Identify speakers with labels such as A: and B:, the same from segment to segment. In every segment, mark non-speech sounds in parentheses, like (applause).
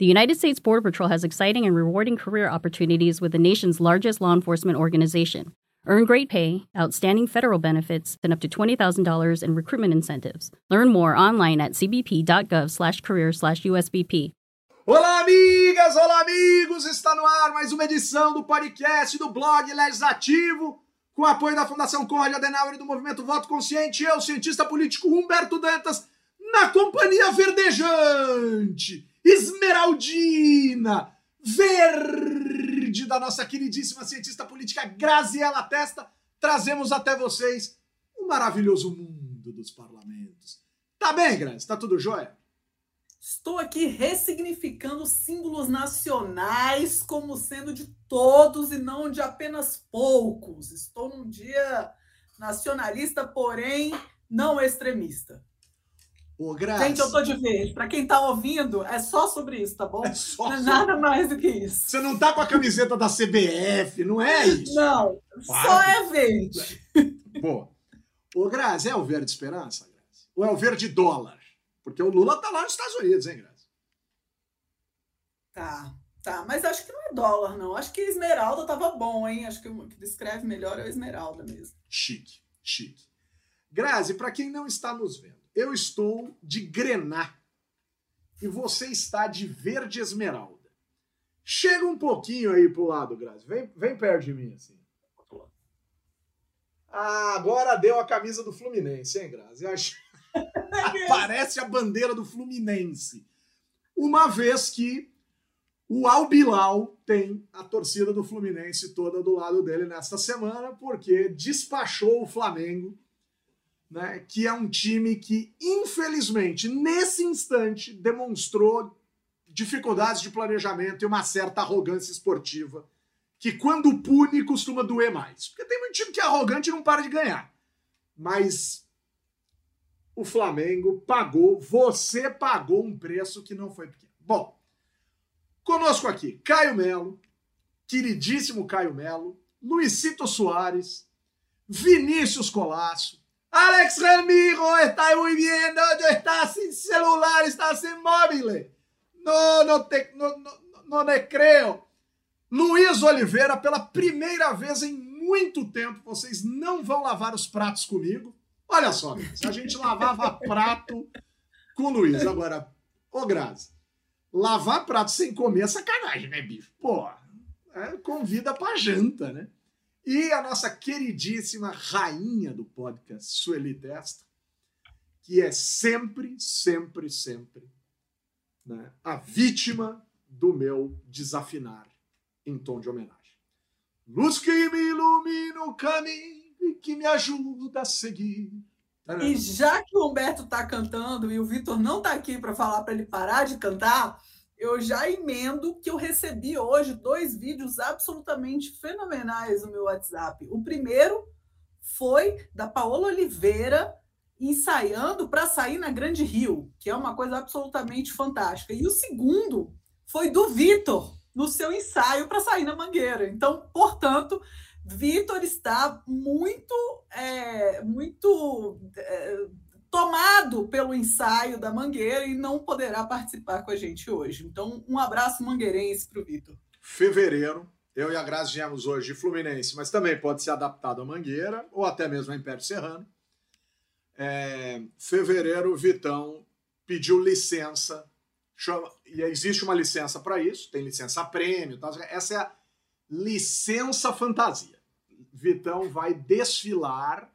A: The United States Border Patrol has exciting and rewarding career opportunities with the nation's largest law enforcement organization. Earn great pay, outstanding federal benefits, and up to $20,000 in recruitment incentives. Learn more online at cbp.gov/career/usbp.
B: Olá, amigas! Olá, amigos! Está no ar mais uma edição do podcast do blog Legislativo, com apoio da Fundação Conrad Adenauer e do Movimento Voto Consciente. Eu, cientista político Humberto Dantas, na companhia verdejante, esmeraldina, verde da nossa queridíssima cientista política Graziela Testa, trazemos até vocês o maravilhoso mundo dos parlamentos. Tá bem, Grazi? Tá tudo jóia?
C: Estou aqui ressignificando símbolos nacionais como sendo de todos e não de apenas poucos. Estou num dia nacionalista, porém não extremista.
B: Ô.
C: Gente, eu tô de verde. Para quem tá ouvindo, é só sobre isso, tá bom?
B: É só
C: não é nada mais do que isso.
B: Você não tá com a camiseta da CBF, não é isso?
C: Não, só é verde.
B: Pô. Ô, Grazi, é o verde esperança, Grazi? Ou é o verde dólar? Porque o Lula tá lá nos Estados Unidos, hein, Grazi?
C: Tá, tá. Mas acho que não é dólar, não. Acho que esmeralda tava bom, hein? Acho que o que descreve melhor é o esmeralda mesmo.
B: Chique, chique. Grazi, para quem não está nos vendo, eu estou de grená e você está de verde esmeralda. Chega um pouquinho aí pro lado, Grazi. Vem, vem perto de mim, assim. Ah, agora deu a camisa do Fluminense, hein, Grazi? Acho... (laughs) Parece a bandeira do Fluminense. Uma vez que o Albilau tem a torcida do Fluminense toda do lado dele nesta semana, porque despachou o Flamengo, né, que é um time que, infelizmente, nesse instante, demonstrou dificuldades de planejamento e uma certa arrogância esportiva, que quando pune costuma doer mais. Porque tem muito time que é arrogante e não para de ganhar. Mas o Flamengo pagou, você pagou um preço que não foi pequeno. Bom, Conosco aqui, Caio Melo, queridíssimo Caio Melo, Luisito Soares, Vinícius Colasso, Alex Ramiro, está muy bien, no, está sin celular, está sin móvil. No, no te, no, no, no le creo. Luiz Oliveira, pela primeira vez em muito tempo, vocês não vão lavar os pratos comigo. Olha só, a gente lavava prato com o Luiz. Agora, ô Grazi, lavar prato sem comer é sacanagem, né, bicho? Pô, é, convida pra janta, né? E a nossa queridíssima rainha do podcast, Sueli Testa, que é sempre, sempre, sempre né, a vítima do meu desafinar em tom de homenagem. Luz que me ilumina o caminho e que me ajuda a seguir.
C: E já que o Humberto tá cantando e o Vitor não tá aqui para falar para ele parar de cantar, eu já emendo que eu recebi hoje dois vídeos absolutamente fenomenais no meu WhatsApp. O primeiro foi da Paola Oliveira ensaiando para sair na Grande Rio, que é uma coisa absolutamente fantástica. E o segundo foi do Vitor no seu ensaio para sair na Mangueira. Então, portanto, Vitor está muito, é, muito é, tomado pelo ensaio da Mangueira e não poderá participar com a gente hoje. Então, um abraço mangueirense para o Vitor.
B: Fevereiro, eu e a Grazi viemos hoje de Fluminense, mas também pode ser adaptado à Mangueira ou até mesmo a Império Serrano. É, fevereiro, Vitão pediu licença, chama, e existe uma licença para isso, tem licença prêmio, tá? essa é a licença fantasia. Vitão vai desfilar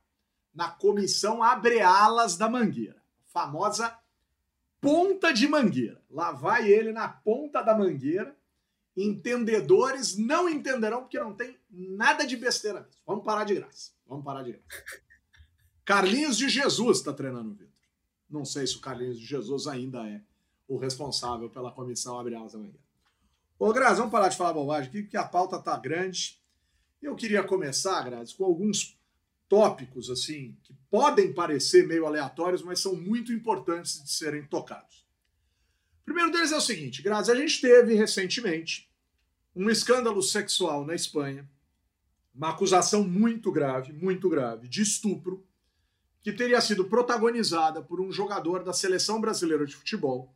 B: na comissão Abre Alas da Mangueira, famosa ponta de mangueira. Lá vai ele na ponta da mangueira. Entendedores não entenderão porque não tem nada de besteira mesmo. Vamos parar de graça. Vamos parar de graça. Carlinhos de Jesus está treinando o Vitor. Não sei se o Carlinhos de Jesus ainda é o responsável pela comissão Abre Alas da Mangueira. Ô, Grazi, vamos parar de falar bobagem aqui, porque a pauta tá grande. Eu queria começar, Grazi, com alguns tópicos assim que podem parecer meio aleatórios, mas são muito importantes de serem tocados. O primeiro deles é o seguinte, Grazi, a gente teve recentemente um escândalo sexual na Espanha, uma acusação muito grave, muito grave, de estupro, que teria sido protagonizada por um jogador da seleção brasileira de futebol,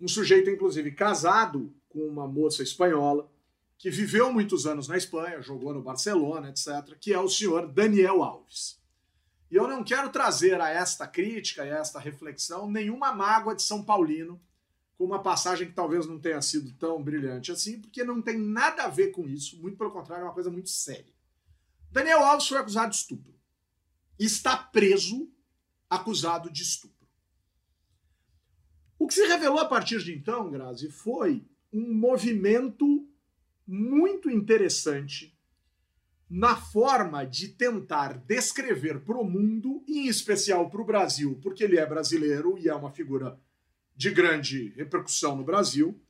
B: um sujeito, inclusive, casado com uma moça espanhola, que viveu muitos anos na Espanha, jogou no Barcelona, etc., que é o senhor Daniel Alves. E eu não quero trazer a esta crítica e a esta reflexão nenhuma mágoa de São Paulino, com uma passagem que talvez não tenha sido tão brilhante assim, porque não tem nada a ver com isso, muito pelo contrário, é uma coisa muito séria. Daniel Alves foi acusado de estupro. Está preso acusado de estupro. O que se revelou a partir de então, Grazi, foi um movimento muito interessante na forma de tentar descrever para o mundo, em especial para o Brasil, porque ele é brasileiro e é uma figura de grande repercussão no Brasil.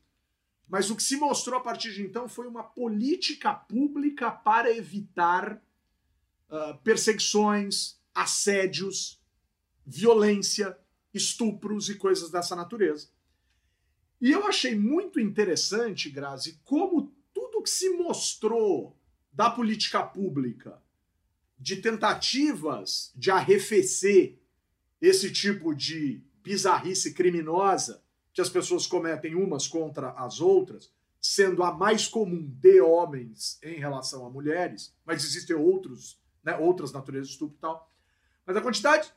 B: Mas o que se mostrou a partir de então foi uma política pública para evitar uh, perseguições, assédios, violência, estupros e coisas dessa natureza. E eu achei muito interessante, Grazi, como que se mostrou da política pública de tentativas de arrefecer esse tipo de bizarrice criminosa que as pessoas cometem umas contra as outras, sendo a mais comum de homens em relação a mulheres, mas existem outros, né, outras naturezas de estupro e tal. Mas a quantidade,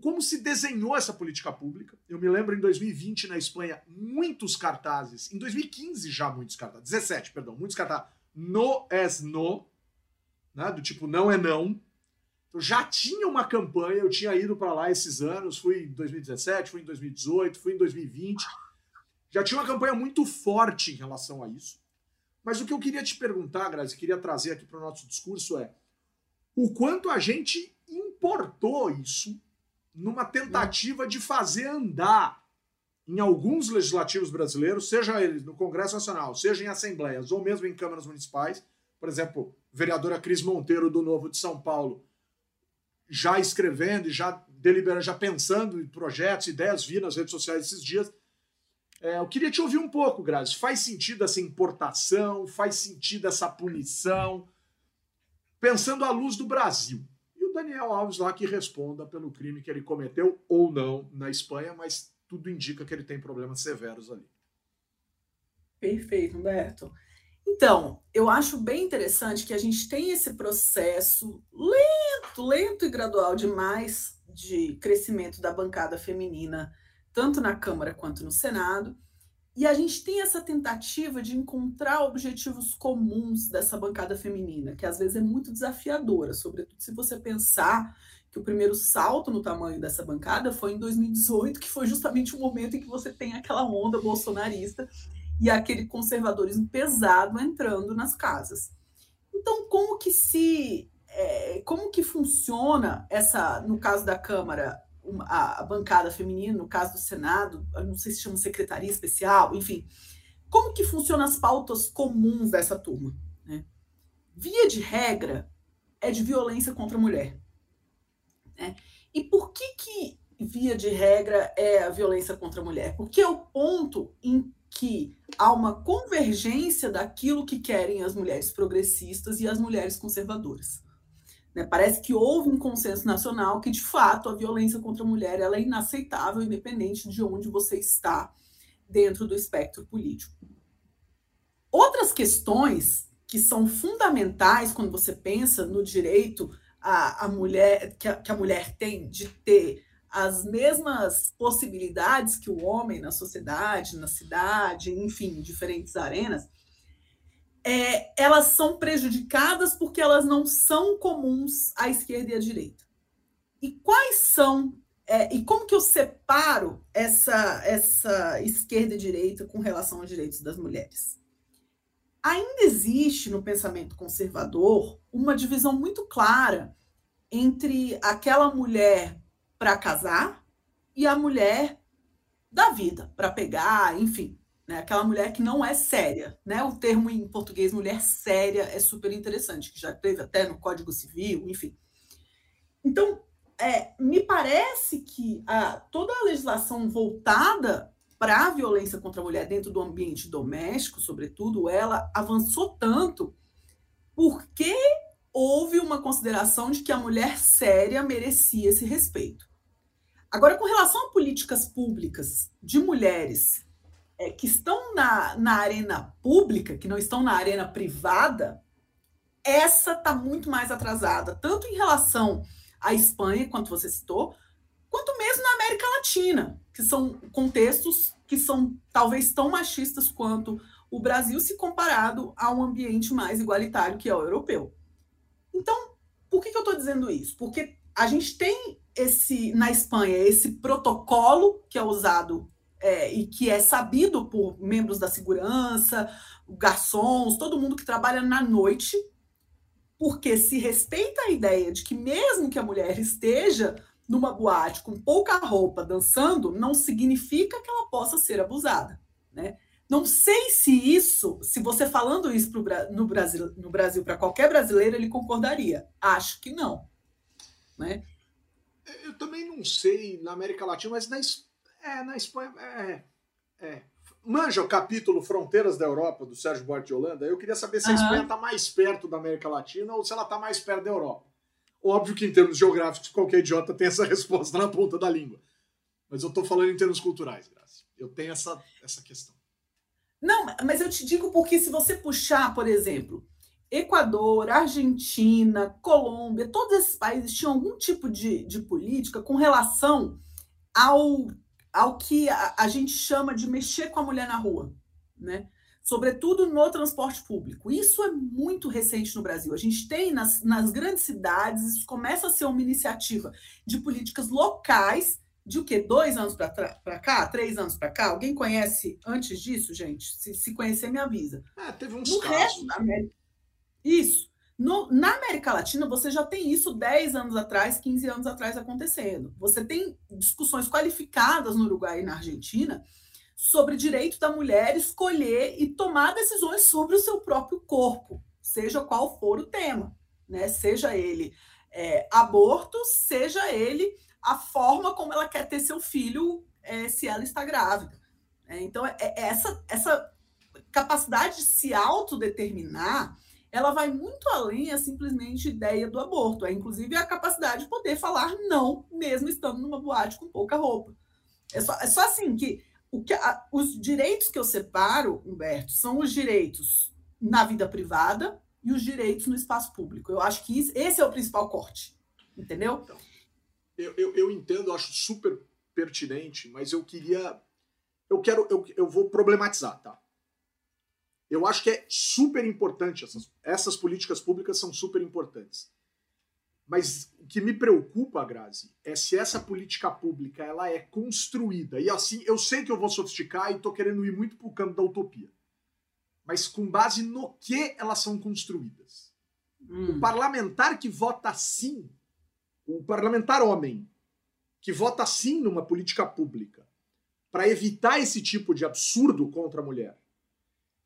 B: como se desenhou essa política pública. Eu me lembro em 2020 na Espanha, muitos cartazes, em 2015 já muitos cartazes, 17, perdão, muitos cartazes, no es no, né, do tipo não é não. Então já tinha uma campanha, eu tinha ido para lá esses anos, fui em 2017, fui em 2018, fui em 2020. Já tinha uma campanha muito forte em relação a isso. Mas o que eu queria te perguntar, Grazi, queria trazer aqui para o nosso discurso é o quanto a gente importou isso numa tentativa de fazer andar em alguns legislativos brasileiros, seja eles no Congresso Nacional, seja em assembleias ou mesmo em câmaras municipais. Por exemplo, vereadora Cris Monteiro do Novo de São Paulo já escrevendo e já deliberando, já pensando em projetos, ideias, vi nas redes sociais esses dias. É, eu queria te ouvir um pouco, Grazi. Faz sentido essa importação? Faz sentido essa punição? Pensando à luz do Brasil. Daniel Alves lá que responda pelo crime que ele cometeu ou não na Espanha, mas tudo indica que ele tem problemas severos ali.
C: Perfeito, Humberto. Então, eu acho bem interessante que a gente tem esse processo lento, lento e gradual demais de crescimento da bancada feminina, tanto na Câmara quanto no Senado. E a gente tem essa tentativa de encontrar objetivos comuns dessa bancada feminina, que às vezes é muito desafiadora, sobretudo se você pensar que o primeiro salto no tamanho dessa bancada foi em 2018, que foi justamente o momento em que você tem aquela onda bolsonarista e aquele conservadorismo pesado entrando nas casas. Então, como que se é, como que funciona essa, no caso da Câmara, a, bancada feminina, no caso do Senado, não sei se chama secretaria especial, enfim. Como que funcionam as pautas comuns dessa turma? Né? Via de regra, é de violência contra a mulher. Né? E por que, que, via de regra, é a violência contra a mulher? Porque é o ponto em que há uma convergência daquilo que querem as mulheres progressistas e as mulheres conservadoras. Né? Parece que houve um consenso nacional que, de fato, a violência contra a mulher ela é inaceitável, independente de onde você está dentro do espectro político. Outras questões que são fundamentais quando você pensa no direito a, a mulher que a, que a mulher tem de ter as mesmas possibilidades que o homem na sociedade, na cidade, enfim, em diferentes arenas, é, elas são prejudicadas porque elas não são comuns à esquerda e à direita. E quais são é, e como que eu separo essa, essa esquerda e direita com relação aos direitos das mulheres? Ainda existe no pensamento conservador uma divisão muito clara entre aquela mulher para casar e a mulher da vida, para pegar, enfim, né? Aquela mulher que não é séria, né? O termo em português mulher séria é super interessante, que já teve até no Código Civil, enfim. Então, é, me parece que a, toda a legislação voltada para a violência contra a mulher dentro do ambiente doméstico, sobretudo, ela avançou tanto porque houve uma consideração de que a mulher séria merecia esse respeito. Agora, com relação a políticas públicas de mulheres é, que estão na, na arena pública, que não estão na arena privada, essa está muito mais atrasada, tanto em relação à Espanha, quanto você citou, quanto mesmo na América Latina, que são contextos que são talvez tão machistas quanto o Brasil, se comparado a um ambiente mais igualitário que é o europeu. Então, por que, que eu estou dizendo isso? Porque a gente tem esse na Espanha esse protocolo que é usado é, e que é sabido por membros da segurança, garçons, todo mundo que trabalha na noite, porque se respeita a ideia de que mesmo que a mulher esteja numa boate com pouca roupa dançando, não significa que ela possa ser abusada, né? Não sei se isso, se você falando isso pro, no Brasil, no Brasil para qualquer brasileiro, ele concordaria. Acho que não, né?
B: Eu também não sei na América Latina, mas na, é, na Espanha é, é. Manja o capítulo Fronteiras da Europa do Sérgio Buarque de Holanda. Eu queria saber se a Espanha está mais perto da América Latina ou se ela está mais perto da Europa. Óbvio que em termos geográficos, qualquer idiota tem essa (laughs) resposta na ponta da língua. Mas eu estou falando em termos culturais, Graça. Eu tenho essa, essa questão.
C: Não, mas eu te digo porque se você puxar, por exemplo, Equador, Argentina, Colômbia, todos esses países tinham algum tipo de, de política com relação ao, ao que a, a gente chama de mexer com a mulher na rua, né? sobretudo no transporte público. Isso é muito recente no Brasil. A gente tem nas, nas grandes cidades, isso começa a ser uma iniciativa de políticas locais, de o quê? Dois anos para cá? Três anos para cá? Alguém conhece antes disso, gente? Se, se conhecer, me avisa.
B: É, teve uns
C: no
B: casos.
C: Resto da América, isso. No, na América Latina, você já tem isso 10 anos atrás, 15 anos atrás acontecendo. Você tem discussões qualificadas no Uruguai e na Argentina sobre direito da mulher escolher e tomar decisões sobre o seu próprio corpo, seja qual for o tema, né? Seja ele é, aborto, seja ele a forma como ela quer ter seu filho é, se ela está grávida. É, então, é, é essa, essa capacidade de se autodeterminar, ela vai muito além a simplesmente ideia do aborto. É inclusive a capacidade de poder falar não, mesmo estando numa boate com pouca roupa. É só, é só assim que o que a, os direitos que eu separo, Humberto, são os direitos na vida privada e os direitos no espaço público. Eu acho que isso, esse é o principal corte. Entendeu?
B: Então, eu, eu, eu entendo, acho super pertinente, mas eu queria. Eu quero. Eu, eu vou problematizar, tá? Eu acho que é super importante. Essas, essas políticas públicas são super importantes. Mas o que me preocupa, Grazi, é se essa política pública ela é construída. E assim, eu sei que eu vou sofisticar e estou querendo ir muito para o campo da utopia. Mas com base no que elas são construídas. Hum. O parlamentar que vota sim, o parlamentar homem, que vota sim numa política pública para evitar esse tipo de absurdo contra a mulher,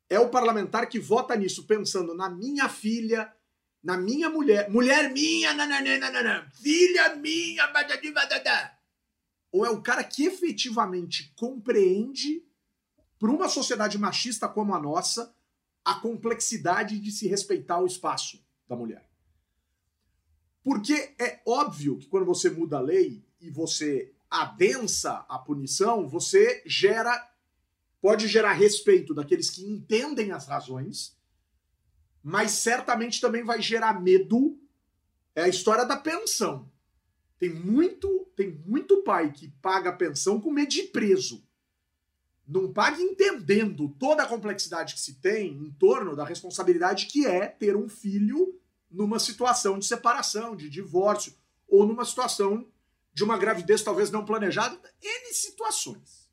B: é o parlamentar que vota nisso pensando na minha filha, na minha mulher, mulher minha, nananana, filha minha, badadibadadá. Ou é o cara que efetivamente compreende, para uma sociedade machista como a nossa, a complexidade de se respeitar o espaço da mulher. Porque é óbvio que quando você muda a lei e você adensa a punição, você gera pode gerar respeito daqueles que entendem as razões mas certamente também vai gerar medo. É a história da pensão. Tem muito, tem muito pai que paga pensão com medo de preso. Não paga entendendo toda a complexidade que se tem em torno da responsabilidade que é ter um filho numa situação de separação, de divórcio, ou numa situação de uma gravidez talvez não planejada. N situações.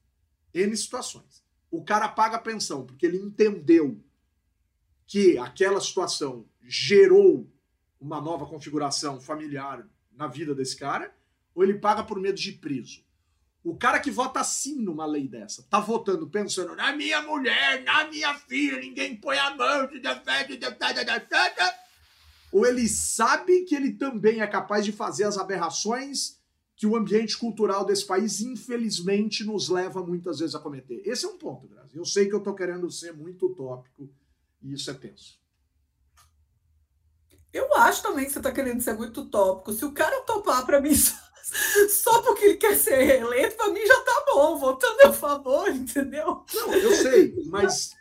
B: N situações. O cara paga a pensão porque ele entendeu que aquela situação gerou uma nova configuração familiar na vida desse cara, ou ele paga por medo de preso. O cara que vota sim numa lei dessa, tá votando pensando na minha mulher, na minha filha, ninguém põe a mão, ou ele sabe que ele também é capaz de fazer as aberrações que o ambiente cultural desse país, infelizmente, nos leva muitas vezes a cometer. Esse é um ponto, Grazi. Eu sei que eu tô querendo ser muito utópico, e isso é tenso.
C: Eu acho também que você está querendo ser muito tópico. Se o cara topar para mim (laughs) Só porque ele quer ser reeleito, para mim já tá bom, votando a favor, entendeu?
B: Não, eu sei, mas.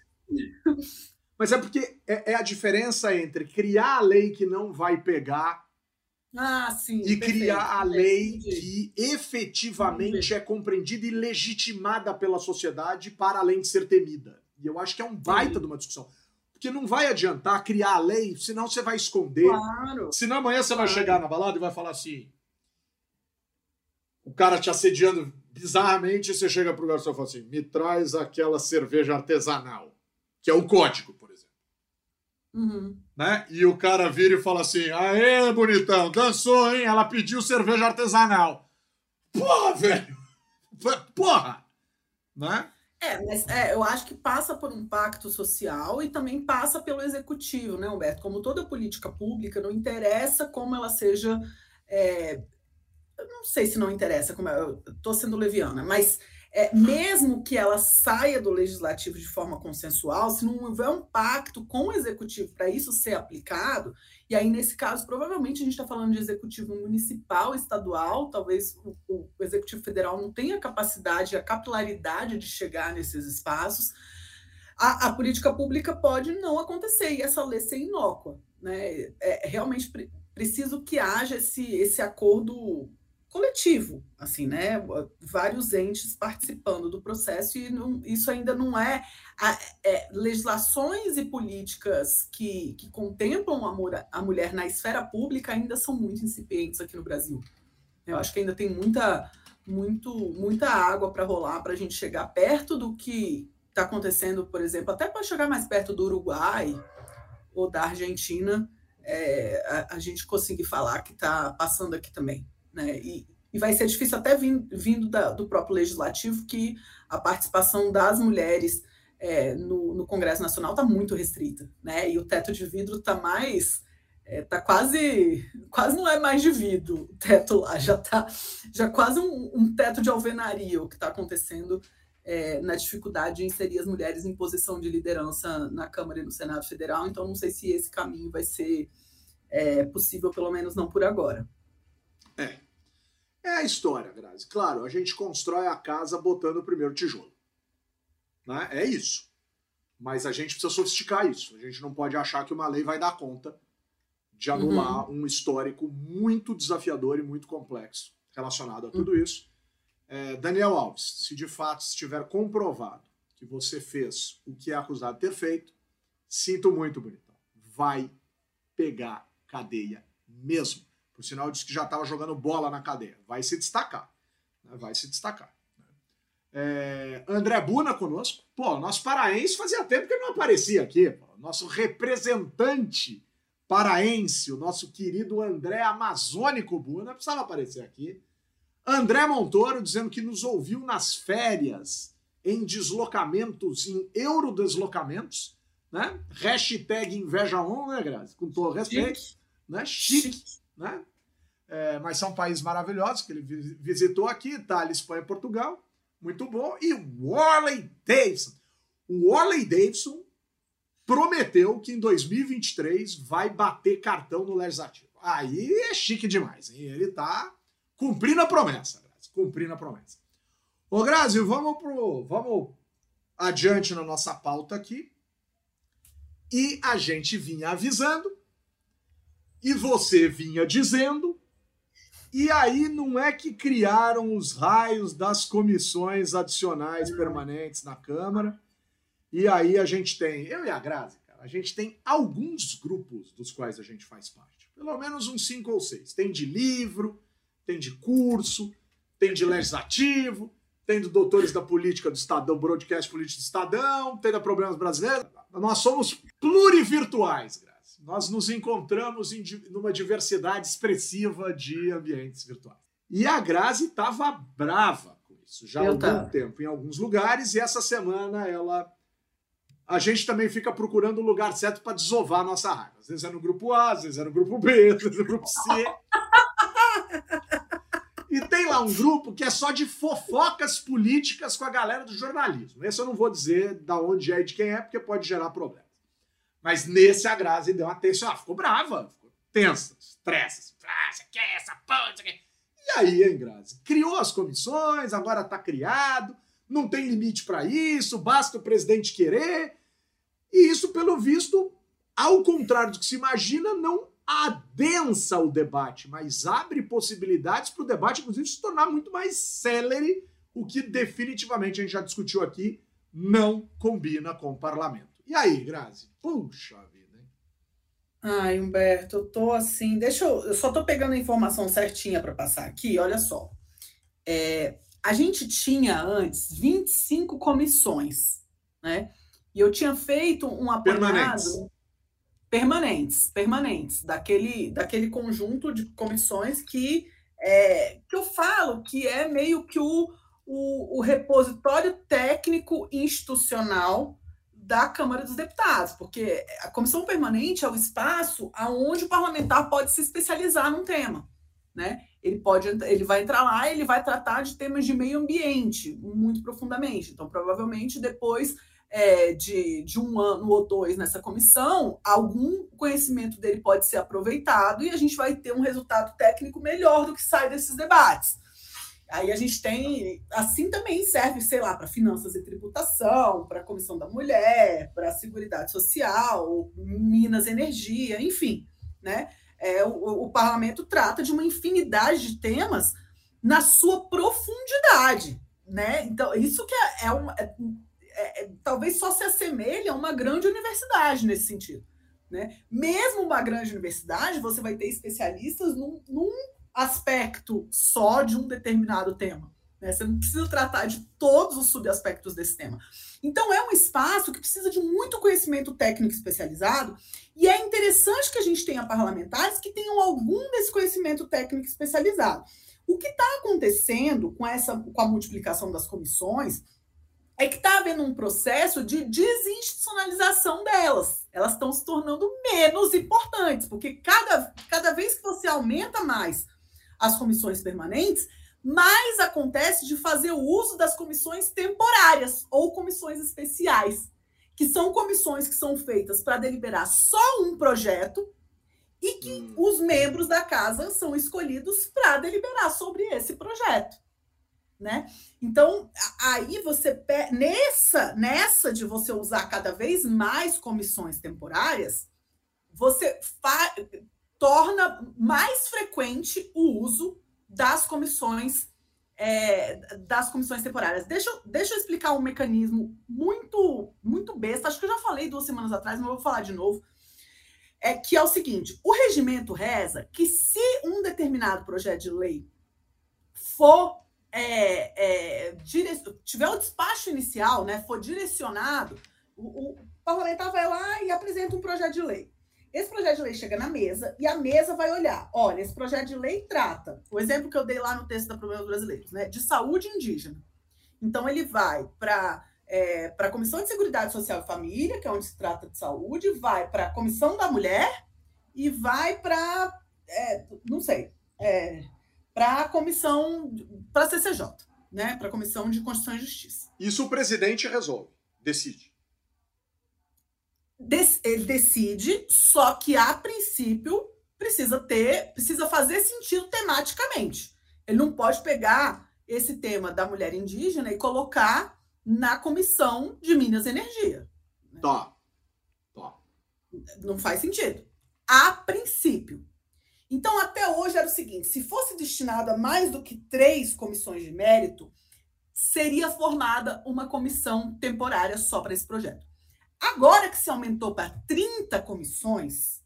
B: Mas é porque é, é a diferença entre criar a lei que não vai pegar
C: ah, sim,
B: e perfeito, criar a lei que efetivamente é compreendida e legitimada pela sociedade para além de ser temida. E eu acho que é um baita de uma discussão. Porque não vai adiantar criar a lei, senão você vai esconder.
C: Claro.
B: Senão amanhã você vai chegar na balada e vai falar assim: o cara te assediando bizarramente, você chega pro garçom e fala assim: me traz aquela cerveja artesanal, que é o código, por exemplo.
C: Uhum.
B: Né? E o cara vira e fala assim: aê, bonitão, dançou, hein? Ela pediu cerveja artesanal. Porra, velho! Porra! Né?
C: É, mas é, eu acho que passa por um pacto social e também passa pelo executivo, né, Humberto? Como toda política pública, não interessa como ela seja é, eu não sei se não interessa, como é, eu estou sendo leviana, mas é, mesmo que ela saia do legislativo de forma consensual, se não houver um pacto com o executivo para isso ser aplicado, e aí nesse caso provavelmente a gente está falando de executivo municipal, estadual, talvez o, o, executivo federal não tenha capacidade, a capilaridade de chegar nesses espaços, a, a política pública pode não acontecer e essa lei ser inócua. Né? É, é realmente pre preciso que haja esse, esse acordo coletivo, assim, né? Vários entes participando do processo e não, isso ainda não é, é, legislações e políticas que, que contemplam a, a mulher na esfera pública ainda são muito incipientes aqui no Brasil. Eu acho que ainda tem muita, muito, muita água para rolar para a gente chegar perto do que está acontecendo, por exemplo, até para chegar mais perto do Uruguai ou da Argentina, é, a, a gente conseguir falar que está passando aqui também né? E, e vai ser difícil até vindo, vindo da, do próprio legislativo que a participação das mulheres é, no, no, Congresso Nacional está muito restrita, né? E o teto de vidro está mais é, tá quase quase não é mais de vidro o teto lá já tá já quase um, um teto de alvenaria o que está acontecendo é, na dificuldade de inserir as mulheres em posição de liderança na Câmara e no Senado Federal então não sei se esse caminho vai ser é, possível pelo menos não por agora
B: é é a história, Grazi. Claro, a gente constrói a casa botando o primeiro tijolo. Né? É isso. Mas a gente precisa sofisticar isso. A gente não pode achar que uma lei vai dar conta de anular uhum. um histórico muito desafiador e muito complexo relacionado a tudo uhum. isso. É, Daniel Alves, se de fato estiver comprovado que você fez o que é acusado de ter feito, sinto muito, bonitão. Vai pegar cadeia mesmo. Por sinal, disse que já estava jogando bola na cadeia. Vai se destacar. Né? Vai se destacar. Né? É, André Buna conosco. Pô, nosso paraense fazia tempo que ele não aparecia aqui. Pô. Nosso representante paraense, o nosso querido André Amazônico Buna, precisava aparecer aqui. André Montoro dizendo que nos ouviu nas férias, em deslocamentos, em eurodeslocamentos, né? Hashtag inveja on, né, Grazi? Com todo respeito. Chique. Né? Chique. Chique né? É, mas são países maravilhosos que ele visitou aqui, Itália, Espanha Portugal, muito bom. E Warley Davidson. O Warley Davidson prometeu que em 2023 vai bater cartão no legislativo. Aí é chique demais, hein? Ele tá cumprindo a promessa, Grazi, cumprindo a promessa. Ô, Grazi, vamos pro, vamos adiante na nossa pauta aqui. E a gente vinha avisando e você vinha dizendo, e aí não é que criaram os raios das comissões adicionais permanentes na Câmara, e aí a gente tem, eu e a Grazi, cara, a gente tem alguns grupos dos quais a gente faz parte, pelo menos uns cinco ou seis. Tem de livro, tem de curso, tem de legislativo, tem do Doutores da Política do Estadão, Broadcast Político do Estadão, tem da Problemas Brasileiros. Nós somos plurivirtuais, Grazi nós nos encontramos em numa diversidade expressiva de ambientes virtuais. E a Grazi estava brava com isso já há algum tava. tempo em alguns lugares, e essa semana ela. A gente também fica procurando o lugar certo para desovar a nossa raiva. Às vezes é no grupo A, às vezes é no grupo B, (laughs) às vezes é no grupo C. E tem lá um grupo que é só de fofocas políticas com a galera do jornalismo. Esse eu não vou dizer da onde é e de quem é, porque pode gerar problema. Mas nesse a Grazi deu uma tensa, ela ficou brava, ficou tensa, estressa. Ah, você quer essa você quer... E aí, hein, Grazi? Criou as comissões, agora está criado, não tem limite para isso, basta o presidente querer. E isso, pelo visto, ao contrário do que se imagina, não adensa o debate, mas abre possibilidades para o debate, inclusive, se tornar muito mais célere, o que definitivamente a gente já discutiu aqui, não combina com o parlamento. E aí, Grazi? Puxa vida, hein?
C: Ai, Humberto, eu tô assim. Deixa eu. Eu só tô pegando a informação certinha para passar aqui, olha só. É, a gente tinha antes 25 comissões, né? E eu tinha feito um apanhado permanentes, permanentes, daquele, daquele conjunto de comissões que, é, que eu falo que é meio que o, o, o repositório técnico institucional da Câmara dos Deputados, porque a comissão permanente é o espaço aonde o parlamentar pode se especializar num tema, né? Ele pode, ele vai entrar lá, ele vai tratar de temas de meio ambiente muito profundamente. Então, provavelmente depois é, de, de um ano ou dois nessa comissão, algum conhecimento dele pode ser aproveitado e a gente vai ter um resultado técnico melhor do que sai desses debates. Aí a gente tem, assim também serve, sei lá, para finanças e tributação, para Comissão da Mulher, para Seguridade Social, Minas Energia, enfim, né? É, o, o parlamento trata de uma infinidade de temas na sua profundidade, né? Então, isso que é, é, é é, é, talvez só se assemelhe a uma grande universidade nesse sentido. Né? Mesmo uma grande universidade, você vai ter especialistas num, num aspecto só de um determinado tema. Né? Você não precisa tratar de todos os subaspectos desse tema. Então, é um espaço que precisa de muito conhecimento técnico especializado, e é interessante que a gente tenha parlamentares que tenham algum desse conhecimento técnico especializado. O que está acontecendo com essa com a multiplicação das comissões é que está havendo um processo de desinstitucionalização delas. Elas estão se tornando menos importantes, porque cada, cada vez que você aumenta mais as comissões permanentes, mais acontece de fazer o uso das comissões temporárias ou comissões especiais, que são comissões que são feitas para deliberar só um projeto e que hum. os membros da casa são escolhidos para deliberar sobre esse projeto né? Então, aí você nessa nessa de você usar cada vez mais comissões temporárias, você torna mais frequente o uso das comissões é, das comissões temporárias. Deixa, deixa eu explicar um mecanismo muito muito besta. Acho que eu já falei duas semanas atrás, mas vou falar de novo. É que é o seguinte: o regimento reza que se um determinado projeto de lei for é, é, dire... tiver o despacho inicial, né, for direcionado, o, o parlamentar vai lá e apresenta um projeto de lei. Esse projeto de lei chega na mesa e a mesa vai olhar. Olha, esse projeto de lei trata, o exemplo que eu dei lá no texto da Problemas Brasileiros, né, de saúde indígena. Então, ele vai para é, para a Comissão de Seguridade Social e Família, que é onde se trata de saúde, vai para a Comissão da Mulher e vai para, é, não sei, é, para a comissão, para a CCJ, né? para a Comissão de Constituição e Justiça.
B: Isso o presidente resolve, decide.
C: Ele decide, só que a princípio precisa ter, precisa fazer sentido tematicamente. Ele não pode pegar esse tema da mulher indígena e colocar na comissão de Minas e Energia.
B: Né? Tá. tá.
C: Não faz sentido. A princípio. Então, até hoje era o seguinte: se fosse destinado a mais do que três comissões de mérito, seria formada uma comissão temporária só para esse projeto. Agora que se aumentou para 30 comissões,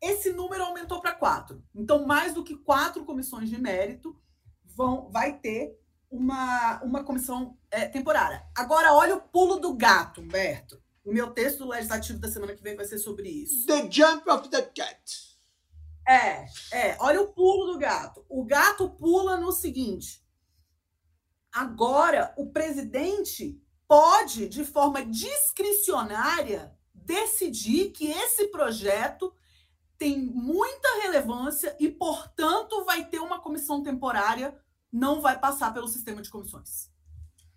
C: esse número aumentou para quatro. Então, mais do que quatro comissões de mérito vão, vai ter uma, uma comissão é, temporária. Agora, olha o pulo do gato, Humberto. O meu texto legislativo da semana que vem vai ser sobre isso.
B: The jump of the cat.
C: É, é. Olha o pulo do gato. O gato pula no seguinte. Agora, o presidente pode, de forma discricionária, decidir que esse projeto tem muita relevância e, portanto, vai ter uma comissão temporária, não vai passar pelo sistema de comissões.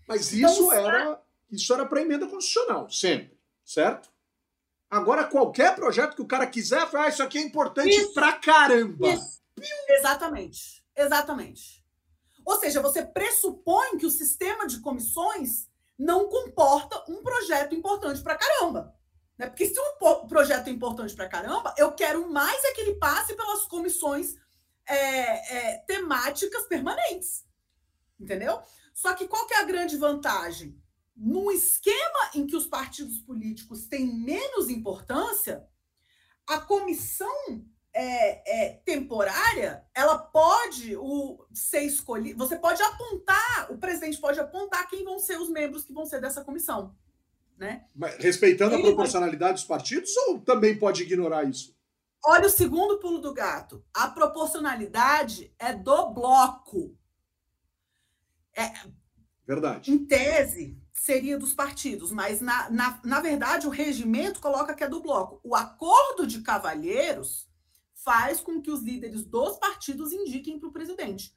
B: Mas então, isso então, era isso era para emenda constitucional, sempre, certo? Agora, qualquer projeto que o cara quiser, ah, isso aqui é importante isso, pra caramba. Isso.
C: Exatamente. Exatamente. Ou seja, você pressupõe que o sistema de comissões não comporta um projeto importante para caramba. Né? Porque se um projeto é importante para caramba, eu quero mais é que ele passe pelas comissões é, é, temáticas permanentes. Entendeu? Só que qual que é a grande vantagem? Num esquema em que os partidos políticos têm menos importância, a comissão é, é, temporária, ela pode o, ser escolhida. Você pode apontar, o presidente pode apontar quem vão ser os membros que vão ser dessa comissão. Né?
B: Mas, respeitando Ele a proporcionalidade vai... dos partidos ou também pode ignorar isso?
C: Olha o segundo pulo do gato. A proporcionalidade é do bloco.
B: É, Verdade.
C: Em tese, seria dos partidos, mas na, na, na verdade o regimento coloca que é do bloco. O acordo de cavalheiros faz com que os líderes dos partidos indiquem para o presidente.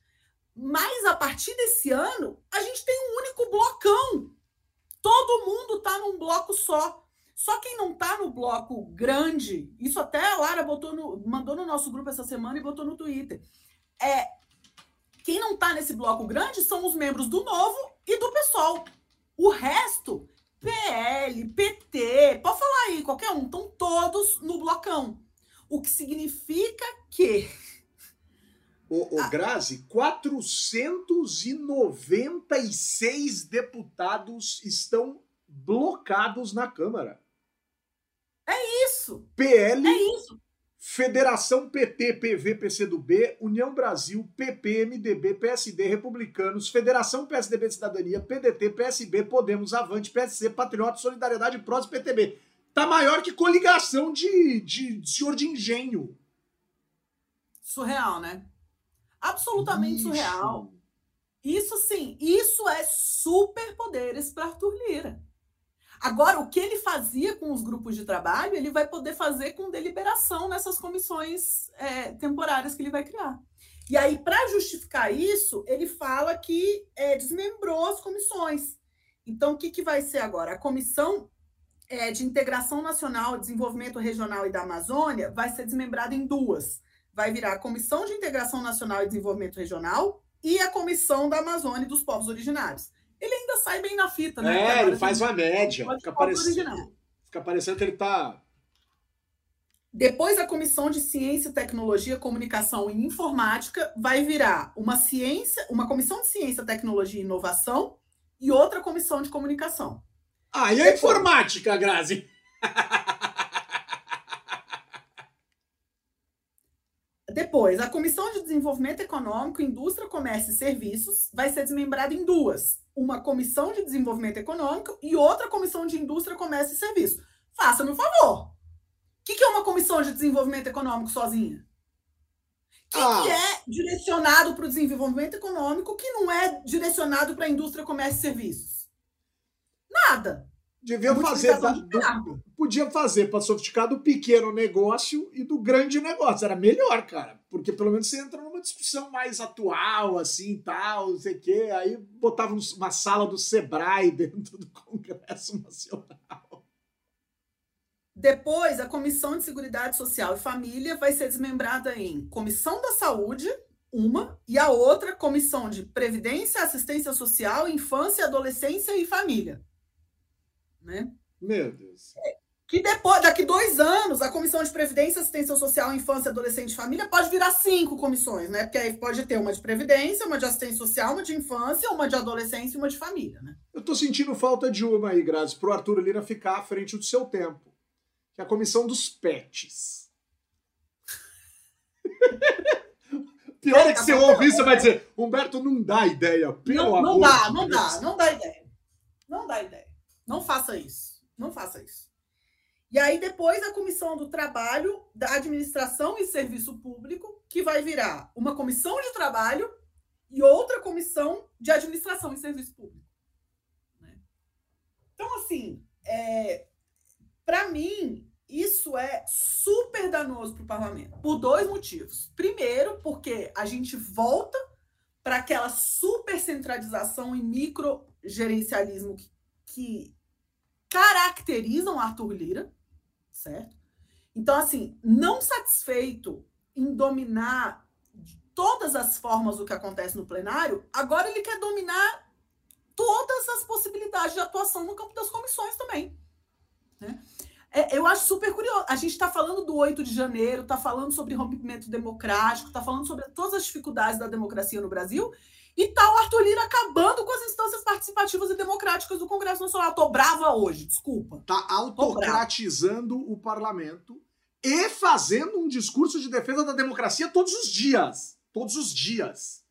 C: Mas a partir desse ano, a gente tem um único blocão. Todo mundo está num bloco só. Só quem não está no bloco grande, isso até a Lara botou no, mandou no nosso grupo essa semana e botou no Twitter. É, quem não está nesse bloco grande são os membros do Novo e do PSOL. O resto, PL, PT, pode falar aí, qualquer um, estão todos no blocão. O que significa que.
B: O, o Grazi, 496 deputados estão blocados na Câmara.
C: É isso.
B: PL,
C: é isso.
B: Federação PT, PV, PCdoB, União Brasil, PP, MDB, PSD, Republicanos, Federação PSDB de Cidadania, PDT, PSB, Podemos, Avante, PSC, Patriota, Solidariedade, PROS, PTB. Tá maior que coligação de, de, de senhor de engenho.
C: Surreal, né? Absolutamente Bicho. surreal. Isso sim, isso é superpoderes para Arthur Lira. Agora, o que ele fazia com os grupos de trabalho, ele vai poder fazer com deliberação nessas comissões é, temporárias que ele vai criar. E aí, para justificar isso, ele fala que é, desmembrou as comissões. Então, o que, que vai ser agora? A Comissão é, de Integração Nacional, Desenvolvimento Regional e da Amazônia vai ser desmembrada em duas. Vai virar a Comissão de Integração Nacional e Desenvolvimento Regional e a Comissão da Amazônia e dos Povos Originários ele ainda sai bem na fita, né?
B: É, ele faz uma média. Fica parecendo, fica parecendo que ele tá.
C: Depois a Comissão de Ciência, Tecnologia, Comunicação e Informática vai virar uma ciência, uma comissão de ciência, tecnologia e inovação e outra comissão de comunicação.
B: Ah, e a Depois... informática, Grazi? (laughs)
C: Depois, a Comissão de Desenvolvimento Econômico, Indústria, Comércio e Serviços vai ser desmembrada em duas uma comissão de desenvolvimento econômico e outra comissão de indústria, comércio e serviço. Faça-me um favor. O que, que é uma comissão de desenvolvimento econômico sozinha? O que, ah. que é direcionado para o desenvolvimento econômico que não é direcionado para a indústria, comércio e serviços? Nada.
B: Devia fazer. Da, do, podia fazer para sofisticar do pequeno negócio e do grande negócio. Era melhor, cara. Porque pelo menos você entra numa discussão mais atual, assim, tal, não sei o quê. Aí botava uma sala do Sebrae (laughs) dentro do Congresso Nacional.
C: Depois, a Comissão de Seguridade Social e Família vai ser desmembrada em Comissão da Saúde, uma, e a outra, Comissão de Previdência, Assistência Social, Infância, Adolescência e Família né?
B: Meu Deus.
C: Que depois, daqui dois anos, a Comissão de Previdência, Assistência Social, Infância, Adolescente e Família pode virar cinco comissões, né? Porque aí pode ter uma de Previdência, uma de Assistência Social, uma de Infância, uma de Adolescência e uma de Família, né?
B: Eu tô sentindo falta de uma aí, Grazi, pro Arthur Lira ficar à frente do seu tempo. Que é a Comissão dos Pets. (laughs) Pior é que você ouvir, você vai dizer, Humberto, não dá ideia. Pelo
C: não,
B: não
C: dá, não dá, não dá ideia. Não dá ideia. Não faça isso. Não faça isso. E aí, depois, a comissão do trabalho, da administração e serviço público, que vai virar uma comissão de trabalho e outra comissão de administração e serviço público. Né? Então, assim, é, para mim, isso é super danoso para o parlamento, por dois motivos. Primeiro, porque a gente volta para aquela super centralização e microgerencialismo que, que caracterizam Arthur Lira, certo? Então, assim, não satisfeito em dominar todas as formas do que acontece no plenário, agora ele quer dominar todas as possibilidades de atuação no campo das comissões também. Né? É, eu acho super curioso. A gente está falando do 8 de janeiro, está falando sobre rompimento democrático, está falando sobre todas as dificuldades da democracia no Brasil, e tá o Arthur Lira acabando com as instâncias participativas e democráticas do Congresso Nacional. Tô brava hoje, desculpa.
B: Tá autocratizando o parlamento e fazendo um discurso de defesa da democracia todos os dias. Todos os dias.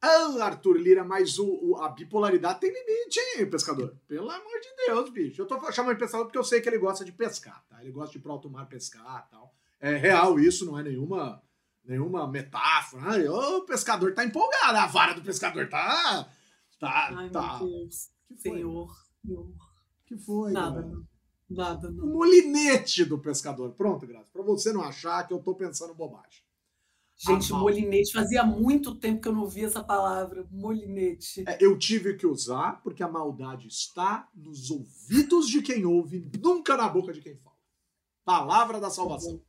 B: Ah, Arthur Lira, mas o, o, a bipolaridade tem limite, hein, pescador? Pelo amor de Deus, bicho. Eu tô chamando de pescador porque eu sei que ele gosta de pescar, tá? Ele gosta de ir pro alto mar pescar tal. É real isso, não é nenhuma nenhuma metáfora. Ai, o pescador tá empolgado, a vara do pescador tá. Tá.
C: Ai,
B: tá.
C: meu Deus. Que Senhor, Senhor.
B: que foi?
C: Nada, não. Nada, não.
B: O molinete do pescador. Pronto, Graça. Pra você não achar que eu tô pensando bobagem.
C: Gente, molinete, fazia muito tempo que eu não via essa palavra, molinete.
B: É, eu tive que usar porque a maldade está nos ouvidos de quem ouve, nunca na boca de quem fala. Palavra da salvação.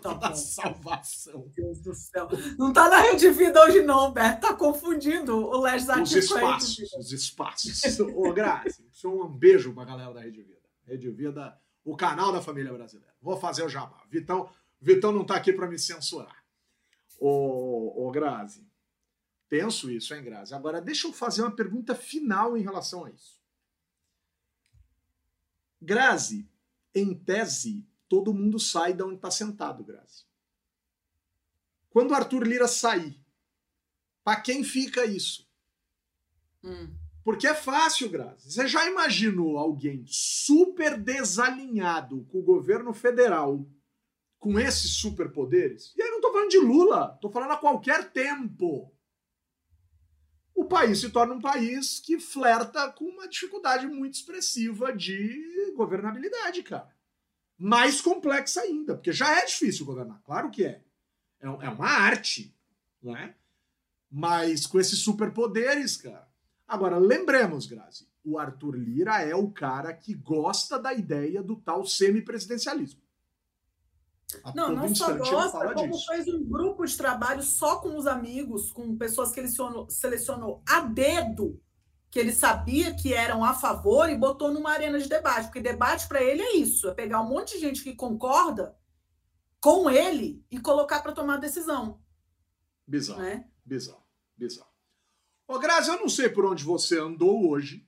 B: Tá da salvação.
C: Deus do céu. Não tá na Rede Vida hoje, não, Beto. Tá confundindo o legislativo.
B: Os espaços, os (laughs) espaços. Ô, Grazi, um beijo pra galera da Rede Vida. Rede Vida, o canal da família brasileira. Vou fazer o jabá. Vitão, Vitão não tá aqui para me censurar. Ô, ô, Grazi, penso isso, hein, Grazi? Agora, deixa eu fazer uma pergunta final em relação a isso. Grazi, em tese, todo mundo sai de onde está sentado, Grazi. Quando o Arthur Lira sair, para quem fica isso?
C: Hum.
B: Porque é fácil, Grazi. Você já imaginou alguém super desalinhado com o governo federal, com esses superpoderes? E aí não estou falando de Lula, estou falando a qualquer tempo. O país se torna um país que flerta com uma dificuldade muito expressiva de governabilidade, cara mais complexa ainda, porque já é difícil governar, claro que é. É, é uma arte, não é? Mas com esses superpoderes, cara. Agora, lembremos, Grazi, o Arthur Lira é o cara que gosta da ideia do tal semipresidencialismo.
C: A não, não só gosta, como disso. fez um grupo de trabalho só com os amigos, com pessoas que ele selecionou a dedo que ele sabia que eram a favor e botou numa arena de debate, porque debate para ele é isso, é pegar um monte de gente que concorda com ele e colocar para tomar decisão.
B: Bizarro, né? bizarro, bizarro. Ô, Grazi, eu não sei por onde você andou hoje,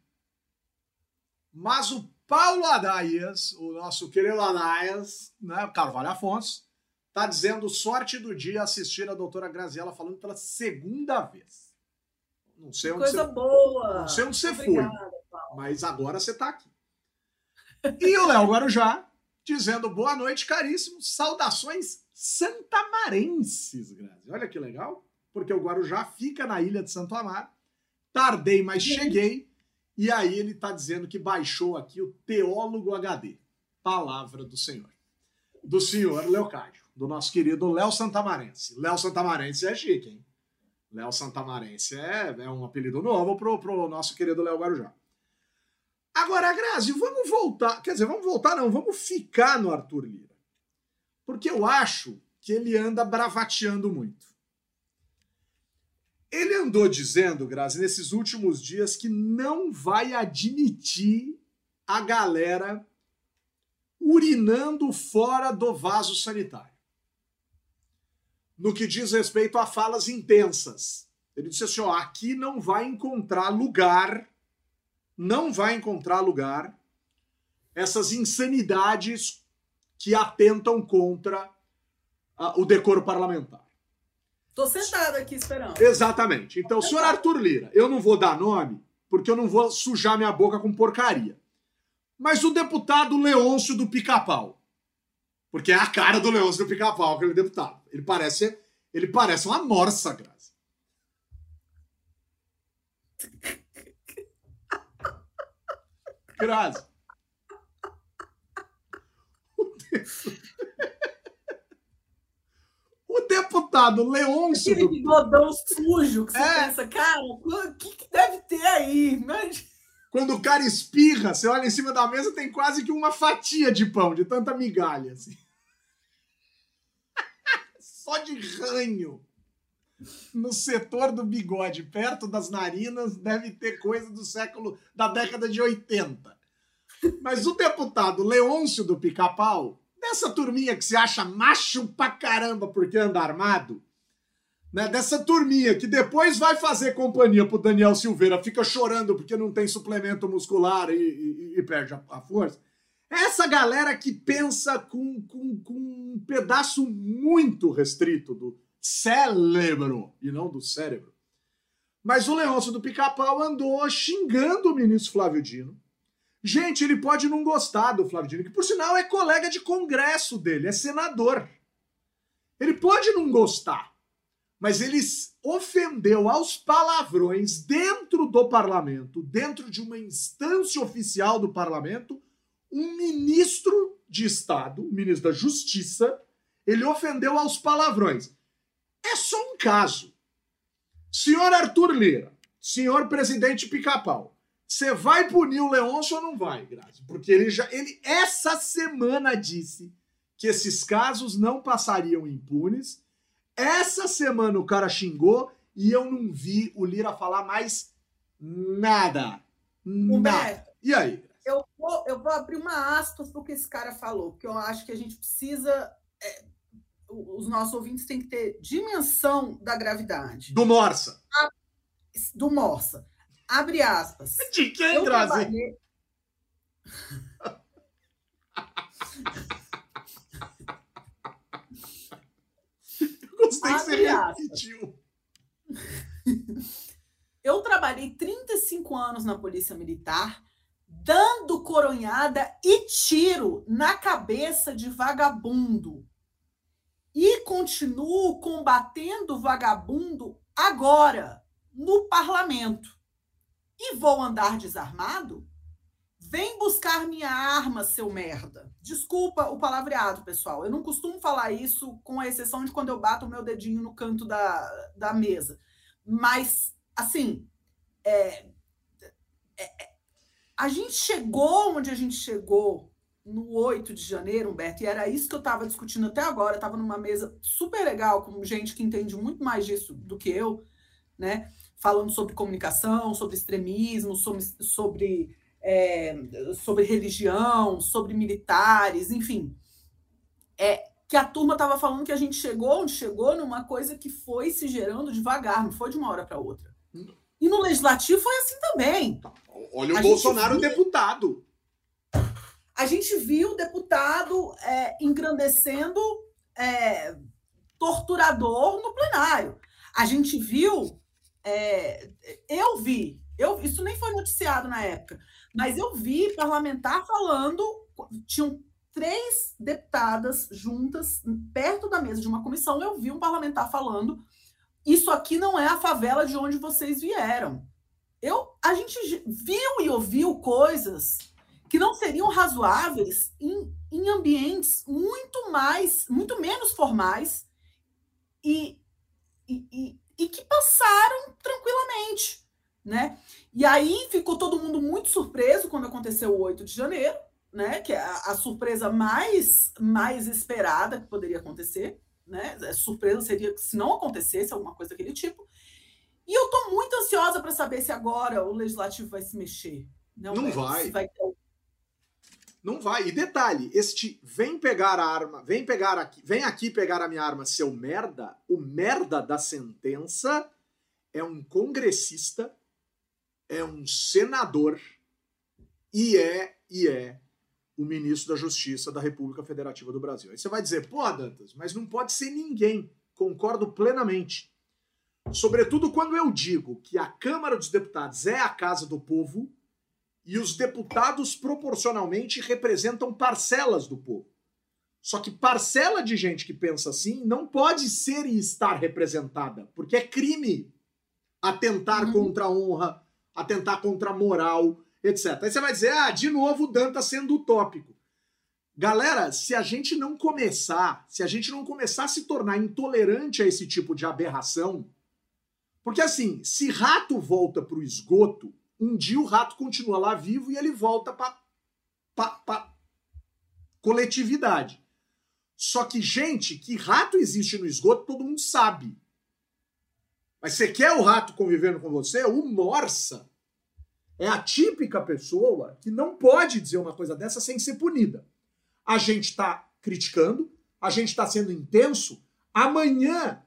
B: mas o Paulo Adaias, o nosso querido Adaias, né, Carvalho Afonso, tá dizendo sorte do dia assistir a doutora Graziela falando pela segunda vez. Não sei onde
C: Coisa
B: você,
C: boa.
B: Não sei onde você Obrigada, foi, Paulo. mas agora você está aqui. E o Léo Guarujá dizendo boa noite, caríssimos. Saudações santamarenses, Grazi. Olha que legal, porque o Guarujá fica na ilha de Santo Amaro. Tardei, mas cheguei. E aí ele está dizendo que baixou aqui o Teólogo HD. Palavra do Senhor. Do senhor Leocádio, do nosso querido Léo Santamarense. Léo Santamarense é chique, hein? Léo Santamarense é, é um apelido novo pro, pro nosso querido Léo Guarujá. Agora, Grazi, vamos voltar. Quer dizer, vamos voltar, não, vamos ficar no Arthur Lira. Porque eu acho que ele anda bravateando muito. Ele andou dizendo, Grazi, nesses últimos dias, que não vai admitir a galera urinando fora do vaso sanitário no que diz respeito a falas intensas. Ele disse assim: ó, aqui não vai encontrar lugar, não vai encontrar lugar essas insanidades que atentam contra o decoro parlamentar.
C: Tô sentada aqui esperando.
B: Exatamente. Então, senhor Arthur Lira, eu não vou dar nome, porque eu não vou sujar minha boca com porcaria. Mas o deputado Leôncio do Pica-Pau, porque é a cara do Leôncio do Pica-Pau, aquele deputado. Ele parece, ele parece uma morsa, Grazi. Grazi. O deputado Leôncio.
C: Aquele bigodão sujo que você é. pensa, cara, o que, que deve ter aí? Mas...
B: Quando o cara espirra, você olha em cima da mesa, tem quase que uma fatia de pão, de tanta migalha. Assim só de ranho. no setor do bigode, perto das narinas, deve ter coisa do século da década de 80. Mas o deputado Leôncio do Pica-Pau, dessa turminha que se acha macho pra caramba porque anda armado, né, dessa turminha que depois vai fazer companhia pro Daniel Silveira, fica chorando porque não tem suplemento muscular e, e, e perde a, a, força. Essa galera que pensa com, com, com um pedaço muito restrito do cérebro e não do cérebro. Mas o Leôncio do Pica-Pau andou xingando o ministro Flávio Dino. Gente, ele pode não gostar do Flávio Dino, que por sinal é colega de congresso dele, é senador. Ele pode não gostar mas ele ofendeu aos palavrões dentro do parlamento, dentro de uma instância oficial do parlamento, um ministro de Estado, um ministro da Justiça, ele ofendeu aos palavrões. É só um caso. Senhor Arthur Lira, senhor presidente Pica-Pau, você vai punir o Leôncio ou não vai, Grazi? Porque ele já ele essa semana disse que esses casos não passariam impunes essa semana o cara xingou e eu não vi o Lira falar mais nada. Nada. E aí?
C: Eu vou, eu vou abrir uma aspas para o que esse cara falou, porque eu acho que a gente precisa. É, os nossos ouvintes têm que ter dimensão da gravidade.
B: Do Morsa. A,
C: do Morsa. Abre aspas. (laughs)
B: De quem, Grazi? (laughs) Gostei que você repetiu. (laughs)
C: Eu trabalhei 35 anos na Polícia Militar, dando coronhada e tiro na cabeça de vagabundo. E continuo combatendo vagabundo agora, no parlamento. E vou andar desarmado? Vem buscar minha arma, seu merda. Desculpa o palavreado, pessoal. Eu não costumo falar isso, com a exceção de quando eu bato o meu dedinho no canto da, da mesa. Mas, assim, é, é, é, a gente chegou onde a gente chegou no 8 de janeiro, Humberto, e era isso que eu estava discutindo até agora. Estava numa mesa super legal com gente que entende muito mais disso do que eu, né? Falando sobre comunicação, sobre extremismo, sobre, sobre é, sobre religião, sobre militares, enfim. É, que a turma estava falando que a gente chegou onde chegou numa coisa que foi se gerando devagar, não foi de uma hora para outra. E no legislativo foi assim também.
B: Olha o a Bolsonaro viu, deputado.
C: A gente viu o deputado é, engrandecendo é, torturador no plenário. A gente viu, é, eu vi, eu, isso nem foi noticiado na época, mas eu vi parlamentar falando, tinham três deputadas juntas, perto da mesa de uma comissão, eu vi um parlamentar falando: isso aqui não é a favela de onde vocês vieram. Eu, a gente viu e ouviu coisas que não seriam razoáveis em, em ambientes muito mais, muito menos formais e, e, e, e que passaram tranquilamente né? E aí ficou todo mundo muito surpreso quando aconteceu o 8 de janeiro, né? Que é a, a surpresa mais, mais esperada que poderia acontecer, né? A surpresa seria se não acontecesse alguma coisa daquele tipo. E eu estou muito ansiosa para saber se agora o legislativo vai se mexer.
B: Não, não vai. vai ter... Não vai. E detalhe, este vem pegar a arma, vem pegar aqui, vem aqui pegar a minha arma, seu merda. O merda da sentença é um congressista é um senador e é e é o ministro da Justiça da República Federativa do Brasil. Aí você vai dizer, pô, Dantas, mas não pode ser ninguém. Concordo plenamente. Sobretudo quando eu digo que a Câmara dos Deputados é a casa do povo e os deputados proporcionalmente representam parcelas do povo. Só que parcela de gente que pensa assim não pode ser e estar representada, porque é crime atentar uhum. contra a honra, atentar contra a moral, etc. Aí você vai dizer, ah, de novo o Dan tá sendo utópico. Galera, se a gente não começar, se a gente não começar a se tornar intolerante a esse tipo de aberração, porque assim, se rato volta pro esgoto, um dia o rato continua lá vivo e ele volta para pra coletividade. Só que, gente, que rato existe no esgoto, todo mundo sabe. Mas você quer o rato convivendo com você? O morsa é a típica pessoa que não pode dizer uma coisa dessa sem ser punida. A gente está criticando, a gente está sendo intenso. Amanhã,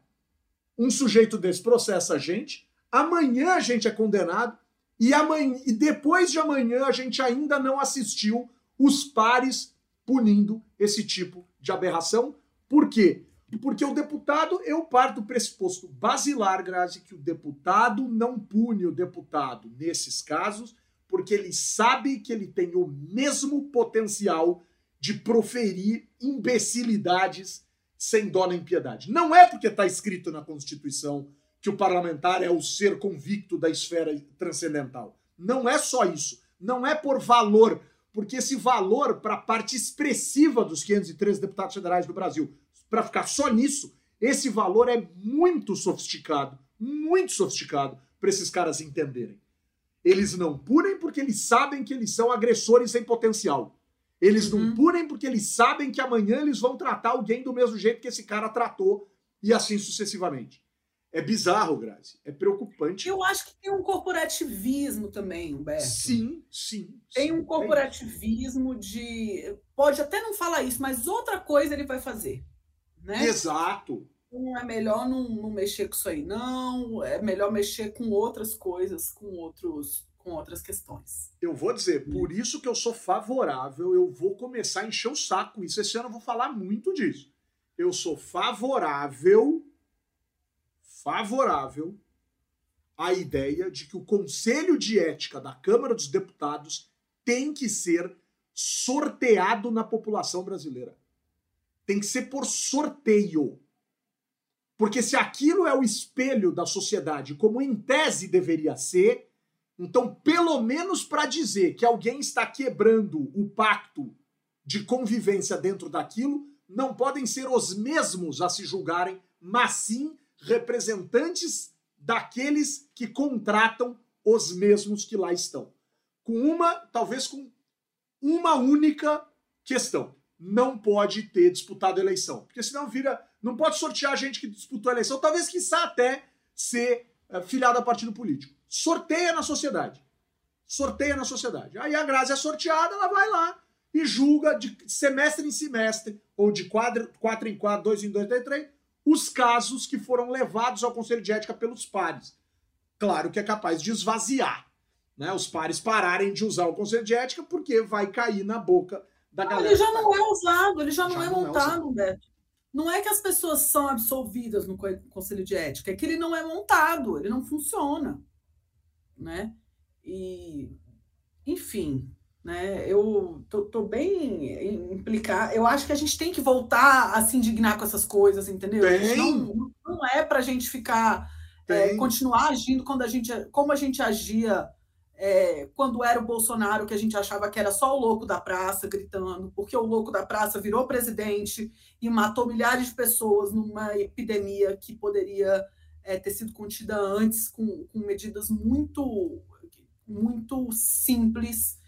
B: um sujeito desse processa a gente, amanhã a gente é condenado, e, amanhã, e depois de amanhã a gente ainda não assistiu os pares punindo esse tipo de aberração. Por quê? Porque o deputado, eu parto do pressuposto basilar, Grazi, que o deputado não pune o deputado nesses casos, porque ele sabe que ele tem o mesmo potencial de proferir imbecilidades sem dó nem piedade. Não é porque está escrito na Constituição que o parlamentar é o ser convicto da esfera transcendental. Não é só isso. Não é por valor, porque esse valor para a parte expressiva dos 513 deputados federais do Brasil, para ficar só nisso, esse valor é muito sofisticado, muito sofisticado para esses caras entenderem. Eles não punem porque eles sabem que eles são agressores sem potencial. Eles não uhum. punem porque eles sabem que amanhã eles vão tratar alguém do mesmo jeito que esse cara tratou e assim sucessivamente. É bizarro, Grazi. É preocupante.
C: Eu acho que tem um corporativismo também, Humberto.
B: Sim, sim.
C: Tem um é corporativismo é de. Pode até não falar isso, mas outra coisa ele vai fazer. Né?
B: Exato.
C: Não é melhor não, não mexer com isso aí, não. É melhor mexer com outras coisas, com outros com outras questões.
B: Eu vou dizer, por isso que eu sou favorável, eu vou começar a encher o saco. Isso esse ano eu vou falar muito disso. Eu sou favorável favorável à ideia de que o Conselho de Ética da Câmara dos Deputados tem que ser sorteado na população brasileira. Tem que ser por sorteio. Porque se aquilo é o espelho da sociedade, como em tese deveria ser, então, pelo menos para dizer que alguém está quebrando o pacto de convivência dentro daquilo, não podem ser os mesmos a se julgarem, mas sim representantes daqueles que contratam os mesmos que lá estão. Com uma, talvez com uma única questão. Não pode ter disputado a eleição. Porque senão vira. Não pode sortear a gente que disputou a eleição, talvez quiçá até ser é, filiado a partido político. Sorteia na sociedade. Sorteia na sociedade. Aí a Grazi é sorteada, ela vai lá e julga de semestre em semestre, ou de quatro, quatro em quatro, dois em dois, três, três, os casos que foram levados ao Conselho de Ética pelos pares. Claro que é capaz de esvaziar, né? Os pares pararem de usar o Conselho de Ética porque vai cair na boca da não, galera.
C: Ele já não é usado, ele já, já não, é não é montado, é Beto. Não é que as pessoas são absolvidas no Conselho de Ética, é que ele não é montado, ele não funciona, né? E, enfim, né? Eu tô, tô, bem implicar. Eu acho que a gente tem que voltar a se indignar com essas coisas, entendeu? Não, não é para a gente ficar é, continuar agindo quando a gente, como a gente agia é, quando era o Bolsonaro, que a gente achava que era só o louco da praça gritando, porque o louco da praça virou presidente e matou milhares de pessoas numa epidemia que poderia é, ter sido contida antes com, com medidas muito muito simples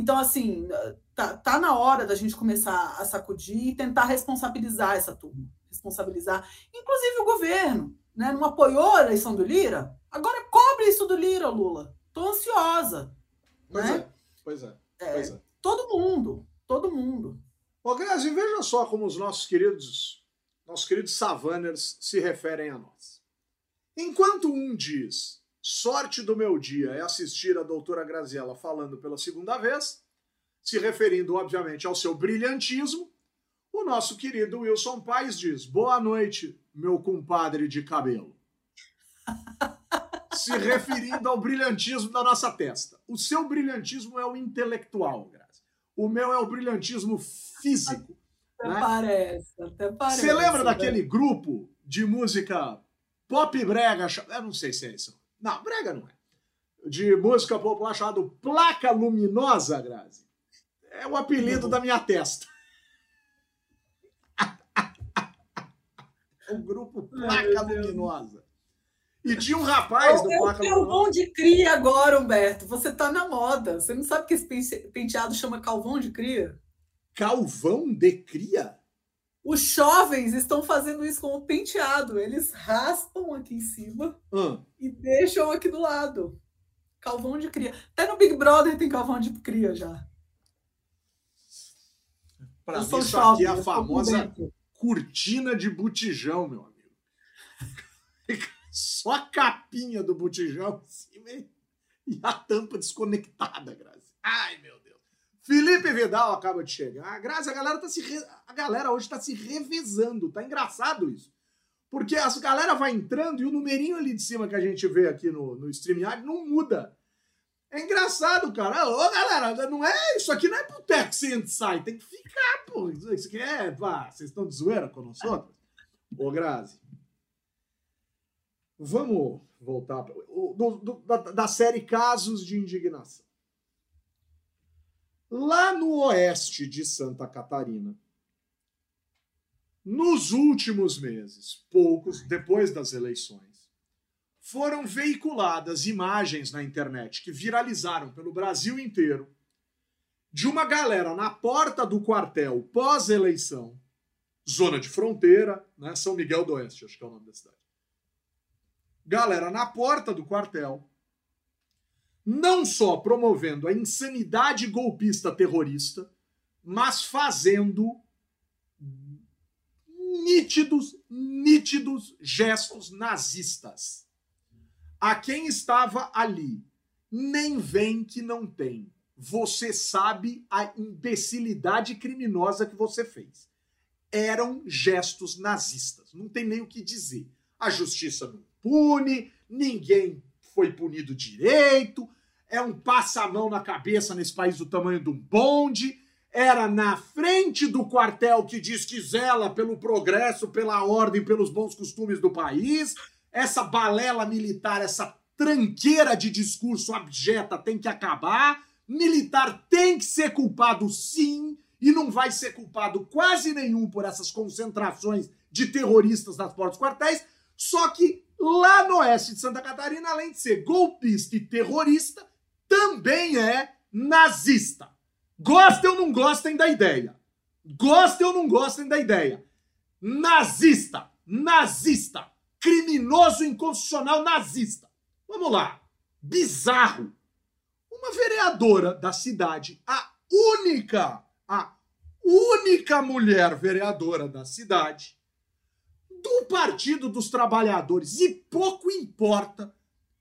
C: então, assim, tá, tá na hora da gente começar a sacudir e tentar responsabilizar essa turma. Responsabilizar, inclusive o governo, né? Não apoiou a eleição do Lira? Agora cobre isso do Lira, Lula. Tô ansiosa.
B: Pois
C: né?
B: é, pois é, é, pois é.
C: Todo mundo, todo mundo.
B: Ô, Grazi, veja só como os nossos queridos, nossos queridos savaners se referem a nós. Enquanto um diz Sorte do meu dia é assistir a doutora Graziella falando pela segunda vez, se referindo, obviamente, ao seu brilhantismo. O nosso querido Wilson Paes diz: Boa noite, meu compadre de cabelo. (laughs) se referindo ao brilhantismo da nossa testa. O seu brilhantismo é o intelectual, Grazi. O meu é o brilhantismo físico.
C: Até né? parece, até parece.
B: Você lembra daquele grupo de música pop brega? Eu não sei se é isso. Não, brega não é. De música popular chamado Placa Luminosa, Grazi. É o apelido da minha testa. (laughs) o grupo Placa Luminosa. E tinha um rapaz
C: do Placa. Calvão de cria agora, Humberto. Você tá na moda. Você não sabe que esse penteado chama calvão de cria?
B: Calvão de cria?
C: Os jovens estão fazendo isso com o penteado. Eles raspam aqui em cima
B: Hum.
C: e deixam aqui do lado. Calvão de cria. Até no Big Brother tem calvão de cria já.
B: Pra mim, isso
C: jovem,
B: aqui é a famosa cortina de botijão, meu amigo. (laughs) Só a capinha do botijão em cima e- a tampa desconectada, Grazi. Ai, meu Deus. Felipe Vidal acaba de chegar. Grazi, a galera tá se re- a galera hoje tá se revezando. Tá engraçado isso. Porque as galera vai entrando e o numerinho ali de cima que a gente vê aqui no, no StreamYard não muda. É engraçado, cara. Ô, galera, não é. Isso aqui não é boteco que você sai. Tem que ficar, pô. Isso aqui é. Pá, vocês estão de zoeira com nós outros? Ô, Grazi. Vamos voltar pra, do- do- da, da série Casos de Indignação. Lá no oeste de Santa Catarina, nos últimos meses, poucos depois das eleições, foram veiculadas imagens na internet que viralizaram pelo Brasil inteiro de uma galera na porta do quartel pós-eleição, zona de fronteira, né? São Miguel do Oeste, acho que é o nome da cidade. Galera na porta do quartel, não só promovendo a insanidade golpista terrorista, mas fazendo nítidos, nítidos gestos nazistas. A quem estava ali, nem vem que não tem. Você sabe a imbecilidade criminosa que você fez. Eram gestos nazistas. Não tem nem o que dizer. A justiça não pune, ninguém foi punido direito, é um passamão na cabeça nesse país do tamanho de um bonde. Era na frente do quartel que diz que zela pelo progresso, pela ordem, pelos bons costumes do país. Essa balela militar, essa tranqueira de discurso abjeta tem que acabar. Militar tem que ser culpado, sim, e não vai ser culpado quase nenhum por essas concentrações de terroristas nas portas dos quartéis. Só que lá no oeste de Santa Catarina, além de ser golpista e terrorista, também é nazista. Gostem ou não gostem da ideia. Gostem ou não gostem da ideia. Nazista, nazista, criminoso inconstitucional nazista. Vamos lá. Bizarro. Uma vereadora da cidade, a única, a única mulher vereadora da cidade, do Partido dos Trabalhadores, e pouco importa,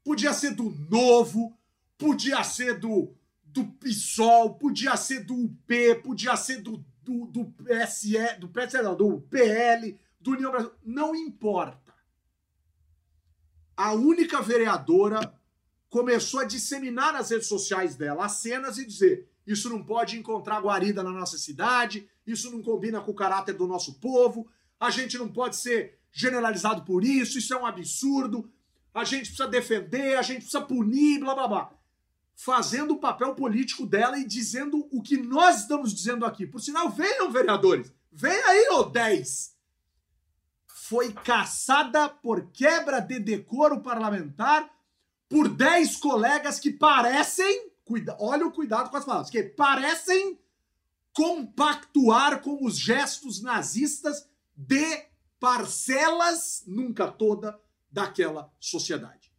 B: podia ser do Novo, podia ser do, do PSOL, podia ser do UP, podia ser do, do, do PSE, do PSE, não, do PL, do União Brasil, não importa. A única vereadora começou a disseminar nas redes sociais dela as cenas e dizer: isso não pode encontrar guarida na nossa cidade, isso não combina com o caráter do nosso povo, a gente não pode ser generalizado por isso, isso é um absurdo, a gente precisa defender, a gente precisa punir, blá blá blá. Fazendo o papel político dela e dizendo o que nós estamos dizendo aqui. Por sinal, venham, vereadores, vem aí, ô 10. Foi caçada por quebra de decoro parlamentar por 10 colegas que parecem, cuida, olha o cuidado com as palavras, que parecem compactuar com os gestos nazistas de parcelas, nunca toda, daquela sociedade.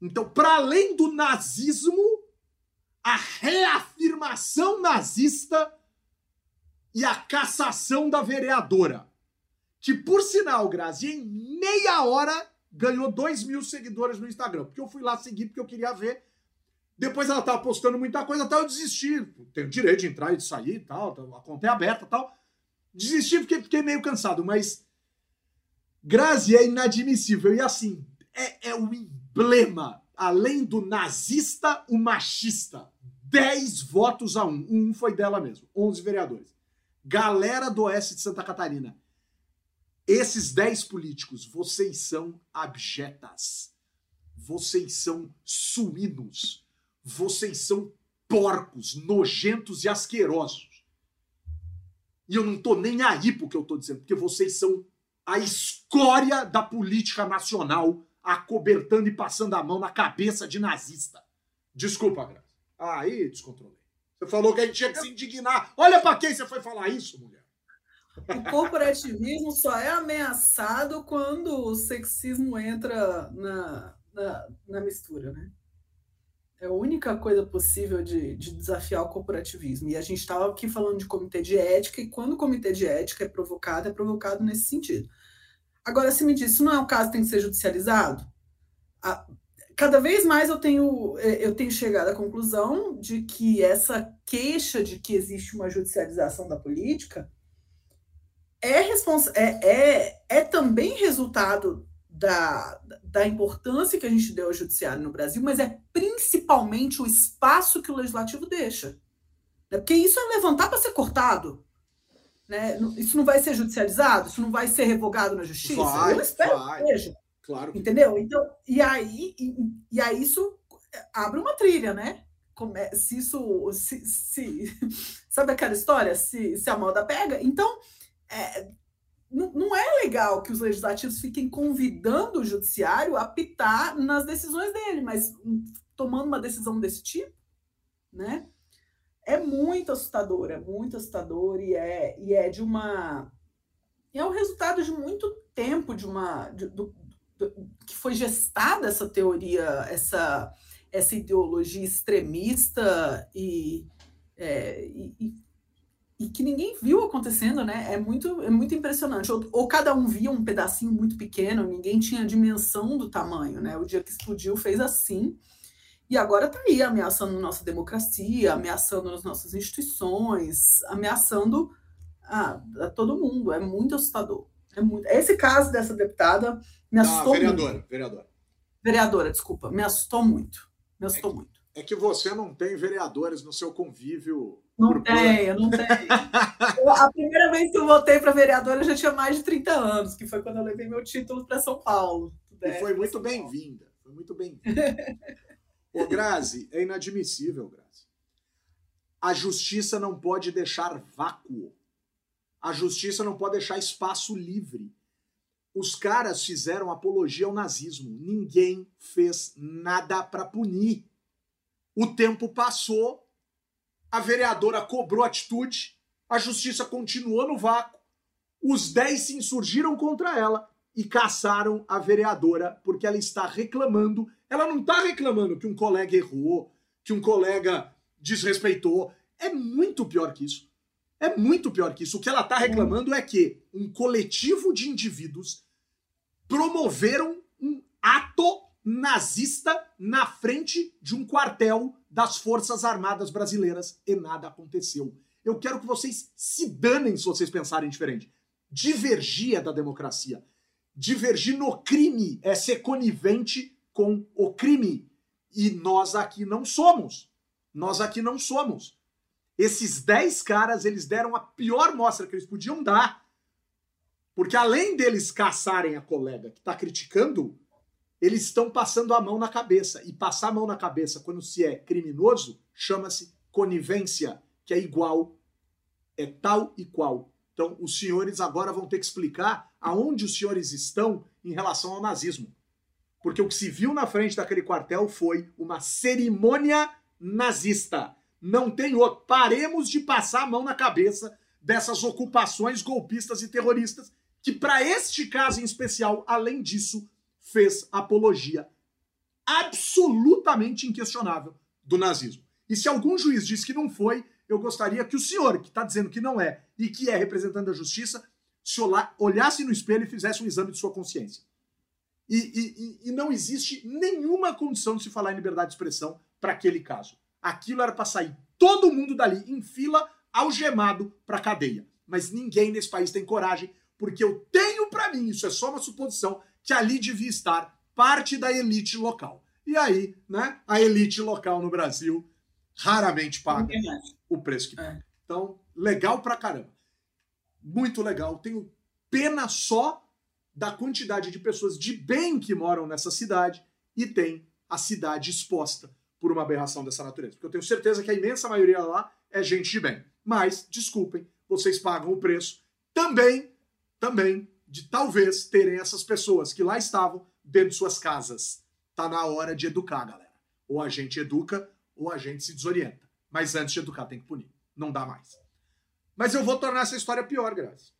B: Então, para além do nazismo, a reafirmação nazista e a cassação da vereadora, que por sinal, Grazi, em meia hora ganhou 2 mil seguidores no Instagram, porque eu fui lá seguir porque eu queria ver. Depois ela tava postando muita coisa, até eu desisti. Tenho direito de entrar e de sair tal, a conta é aberta tal. Desisti porque fiquei meio cansado, mas Grazi é inadmissível. E assim, é, é o emblema, além do nazista, o machista. 10 votos a um. Um foi dela mesmo, 11 vereadores. Galera do Oeste de Santa Catarina, esses 10 políticos, vocês são abjetas. Vocês são suínos. Vocês são porcos, nojentos e asquerosos. E eu não tô nem aí pro que eu tô dizendo, porque vocês são a escória da política nacional, acobertando e passando a mão na cabeça de nazista. Desculpa, Graça. Aí descontrolei. Você falou que a gente tinha que se indignar. Olha pra quem você foi falar isso, mulher.
C: O corporativismo só é ameaçado quando o sexismo entra na, na, na mistura, né? É a única coisa possível de, de desafiar o corporativismo. E a gente estava aqui falando de comitê de ética, e quando o comitê de ética é provocado, é provocado nesse sentido. Agora, se me diz, isso não é um caso que tem que ser judicializado? cada vez mais eu tenho, é, eu tenho chegado à conclusão de que essa queixa de que existe uma judicialização da política é, é, é, é também resultado da, da importância que a gente deu ao judiciário no Brasil, mas é principalmente o espaço que o legislativo deixa. Né? Porque isso é levantar para ser cortado. Né? Isso não vai ser judicializado? Isso não vai ser revogado na justiça?
B: Vai,
C: Eu espero
B: vai.
C: que seja.
B: Claro. Que...
C: Entendeu? Então, e aí, e, e, aí isso abre uma trilha, né? Como é, se isso. Se, se, (laughs) sabe aquela história? Se, se a moda pega? Então, é, não, é legal que os legislativos fiquem convidando o judiciário a pitar nas decisões dele, mas tomando uma decisão desse tipo, né? É muito assustador, é muito assustador e é, e é de uma. É o resultado de muito tempo de uma. De, do, do, que foi gestada essa teoria, essa, essa ideologia extremista e, é, e, e que ninguém viu acontecendo, né? É muito, é muito impressionante. Ou, ou, cada um via um pedacinho muito pequeno, ninguém tinha dimensão do tamanho, né? O dia que explodiu fez assim. E agora está aí ameaçando nossa democracia, ameaçando as nossas instituições, ameaçando a, a todo mundo. É muito assustador. É muito... Esse caso dessa deputada me assustou
B: ah, vereadora,
C: muito.
B: Vereadora,
C: vereadora. desculpa. Me assustou muito. Me assustou
B: é que,
C: muito.
B: É que você não tem vereadores no seu convívio
C: não tenho, não tenho. a primeira vez que eu votei para vereadora eu já tinha mais de 30 anos, que foi quando eu levei meu título para São Paulo.
B: E foi muito bem-vinda. Foi muito bem-vinda. Ô, Grazi, é inadmissível, Grazi. A justiça não pode deixar vácuo. A justiça não pode deixar espaço livre. Os caras fizeram apologia ao nazismo. Ninguém fez nada para punir. O tempo passou a vereadora cobrou atitude, a justiça continuou no vácuo, os 10 se insurgiram contra ela e caçaram a vereadora porque ela está reclamando. Ela não está reclamando que um colega errou, que um colega desrespeitou. É muito pior que isso. É muito pior que isso. O que ela está reclamando é que um coletivo de indivíduos promoveram um ato nazista na frente de um quartel das Forças Armadas Brasileiras e nada aconteceu. Eu quero que vocês se danem se vocês pensarem diferente. Divergia da democracia. Divergir no crime é ser conivente com o crime. E nós aqui não somos. Nós aqui não somos. Esses 10 caras, eles deram a pior mostra que eles podiam dar. Porque além deles caçarem a colega que está criticando, eles estão passando a mão na cabeça. E passar a mão na cabeça quando se é criminoso chama-se conivência, que é igual, é tal e qual. Então, os senhores agora vão ter que explicar aonde os senhores estão em relação ao nazismo. Porque o que se viu na frente daquele quartel foi uma cerimônia nazista. Não tem outro. Paremos de passar a mão na cabeça dessas ocupações golpistas e terroristas, que, para este caso em especial, além disso, fez apologia absolutamente inquestionável do nazismo. E se algum juiz diz que não foi, eu gostaria que o senhor, que está dizendo que não é e que é representante da justiça, se olhasse no espelho e fizesse um exame de sua consciência. E, e, e não existe nenhuma condição de se falar em liberdade de expressão para aquele caso. Aquilo era para sair todo mundo dali em fila, algemado para cadeia. Mas ninguém nesse país tem coragem, porque eu tenho para mim, isso é só uma suposição, que ali devia estar parte da elite local. E aí, né, a elite local no Brasil raramente paga o preço que paga. É. Então, legal pra caramba. Muito legal. Tenho pena só da quantidade de pessoas de bem que moram nessa cidade e tem a cidade exposta por uma aberração dessa natureza. Porque eu tenho certeza que a imensa maioria lá é gente de bem. Mas, desculpem, vocês pagam o preço também, também de talvez terem essas pessoas que lá estavam dentro de suas casas. Tá na hora de educar, galera. Ou a gente educa, ou a gente se desorienta. Mas antes de educar, tem que punir. Não dá mais. Mas eu vou tornar essa história pior, Grazi.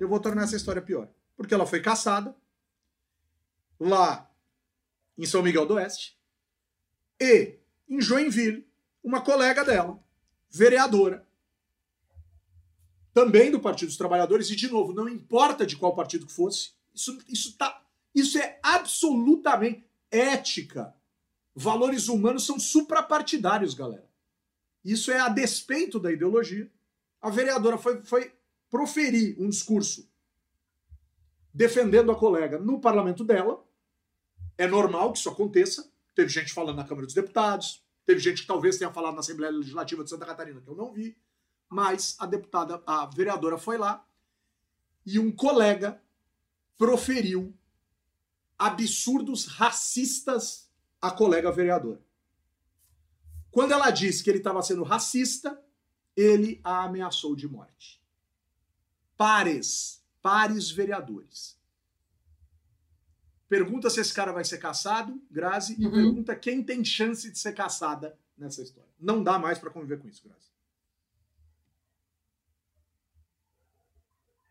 B: eu vou tornar essa história pior. Porque ela foi caçada lá em São Miguel do Oeste e em Joinville, uma colega dela, vereadora, também do Partido dos Trabalhadores, e de novo, não importa de qual partido que fosse, isso, isso, tá, isso é absolutamente ética. Valores humanos são suprapartidários, galera. Isso é a despeito da ideologia. A vereadora foi, foi proferir um discurso defendendo a colega no parlamento dela. É normal que isso aconteça. Teve gente falando na Câmara dos Deputados, teve gente que talvez tenha falado na Assembleia Legislativa de Santa Catarina, que eu não vi, mas a deputada, a vereadora foi lá e um colega proferiu absurdos racistas à colega vereadora. Quando ela disse que ele estava sendo racista, ele a ameaçou de morte. Pares, pares vereadores. Pergunta se esse cara vai ser caçado, Grazi, uhum. e pergunta quem tem chance de ser caçada nessa história. Não dá mais para conviver com isso, Grazi.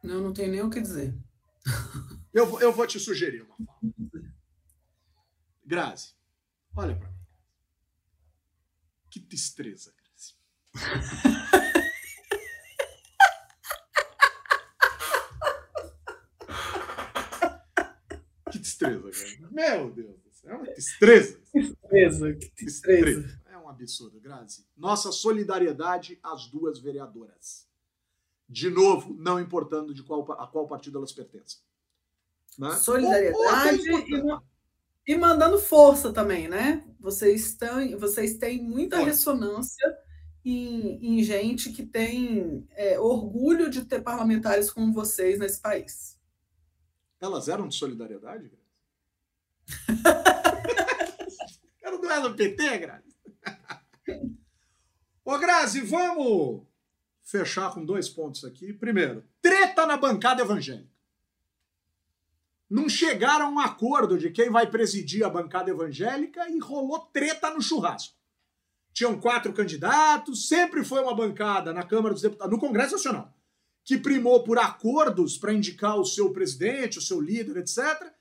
C: Não, não tenho nem o que dizer.
B: Eu, eu vou te sugerir uma fala. Grazi, olha para mim. Que destreza, Grazi. que destreza, Grazi. Meu Deus do céu. É uma destreza.
C: Que destreza, que destreza.
B: É um absurdo, Grazi. Nossa solidariedade às duas vereadoras. De novo, não importando de qual, a qual partido elas pertencem.
C: Né? Solidariedade ou, ou e, e, mandando força também, né? Vocês, têm, vocês têm muita ressonância em, em, gente que tem é, orgulho de ter parlamentares como vocês nesse país.
B: Elas eram de solidariedade? Ela (laughs) não era do PT, Grazi? (laughs) Ô, Grazi, vamos fechar com dois pontos aqui. Primeiro, treta na bancada evangélica não chegaram a um acordo de quem vai presidir a bancada evangélica e rolou treta no churrasco. Tinham quatro candidatos, sempre foi uma bancada na Câmara dos Deputados, no Congresso Nacional, que primou por acordos para indicar o seu presidente, o seu líder, etc.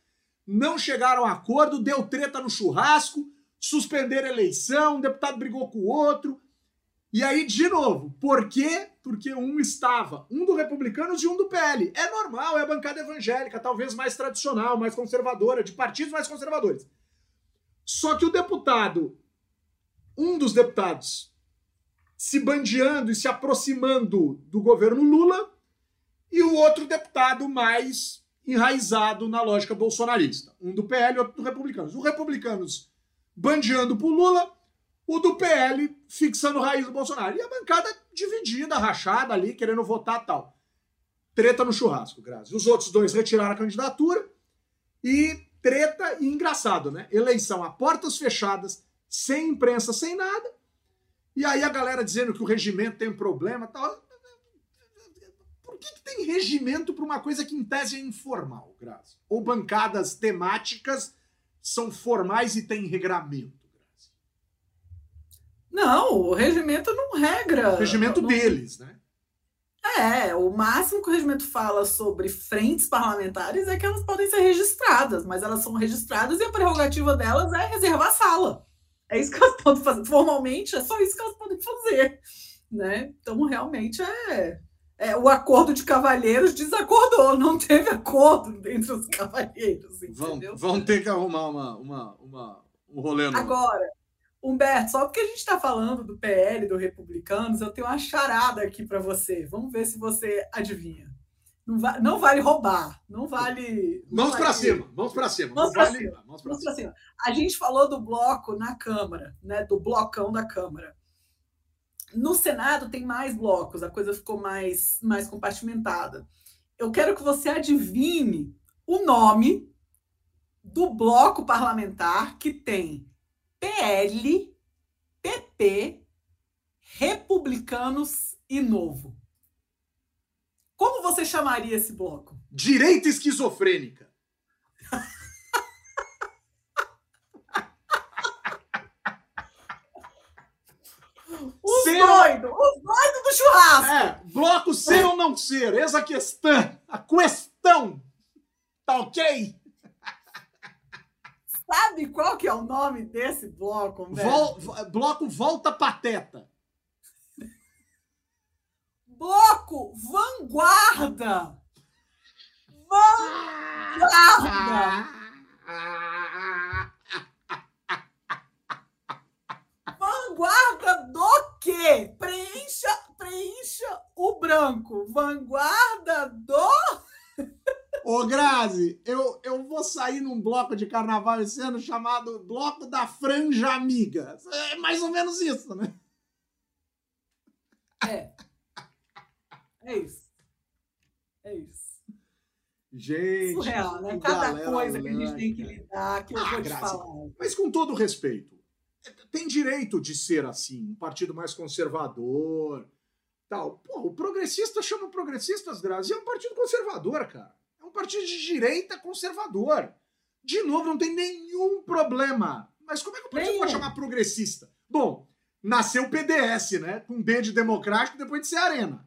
B: Não chegaram a acordo, deu treta no churrasco, suspenderam a eleição, um deputado brigou com o outro, e aí, de novo, por quê? Porque um estava, um do Republicanos e um do PL. É normal, é a bancada evangélica, talvez mais tradicional, mais conservadora, de partidos mais conservadores. Só que o deputado, um dos deputados, se bandeando e se aproximando do governo Lula, e o outro deputado mais enraizado na lógica bolsonarista. Um do PL e outro do Republicanos. O Republicanos bandeando pro Lula, o do PL fixando raiz do Bolsonaro. E a bancada dividida, rachada ali, querendo votar tal. Treta no churrasco, Grazi. Os outros dois retiraram a candidatura e treta e engraçado, né? Eleição a portas fechadas, sem imprensa, sem nada. E aí a galera dizendo que o regimento tem problema tal. Por que, que tem regimento para uma coisa que em tese é informal, Grazi? Ou bancadas temáticas são formais e têm regramento?
C: Não, o regimento não regra.
B: O regimento
C: não...
B: deles, né?
C: É, o máximo que o regimento fala sobre frentes parlamentares é que elas podem ser registradas, mas elas são registradas e a prerrogativa delas é reservar a sala. É isso que elas podem fazer. Formalmente, é só isso que elas podem fazer. Né? Então, realmente, é, é o acordo de cavalheiros desacordou, não teve acordo entre os cavalheiros.
B: Vão, vão ter que arrumar uma, uma, uma, um rolê no...
C: Agora, Humberto, só porque a gente está falando do PL, do Republicanos, eu tenho uma charada aqui para você. Vamos ver se você adivinha. Não, va não vale roubar, não vale.
B: Não
C: vamos
B: vale... para cima, vamos para cima.
C: Vamos para vale... cima. Vamos cima. cima. A gente falou do bloco na Câmara, né? Do blocão da Câmara. No Senado tem mais blocos, a coisa ficou mais, mais compartimentada. Eu quero que você adivinhe o nome do bloco parlamentar que tem PL, PP, Republicanos e Novo. Como você chamaria esse bloco?
B: Direita esquizofrênica. (laughs)
C: Os doidos! Os doidos do churrasco!
B: É, bloco ser ou não ser? Eis a questão. A questão. Tá ok?
C: Sabe qual que é o nome desse bloco,
B: Vol, bloco Volta Pateta.
C: Bloco Vanguarda. Vanguarda. Vanguarda do quê? Preencha, preencha o branco. Vanguarda do
B: Ô, Grazi, eu, eu vou sair num bloco de carnaval esse ano chamado Bloco da Franja Amiga. É mais ou menos isso, né?
C: É. É isso. É isso.
B: Gente.
C: Surreal, né? Cada coisa que a gente tem que lidar, que eu ah, vou te Grazi, falar.
B: Mas com todo respeito, tem direito de ser assim, um partido mais conservador. Tal. Pô, o progressista chama progressistas, Grazi, é um partido conservador, cara um partido de direita conservador. De novo, não tem nenhum problema. Mas como é que o partido pode chamar progressista? Bom, nasceu o PDS, né? Com D de democrático depois de ser arena.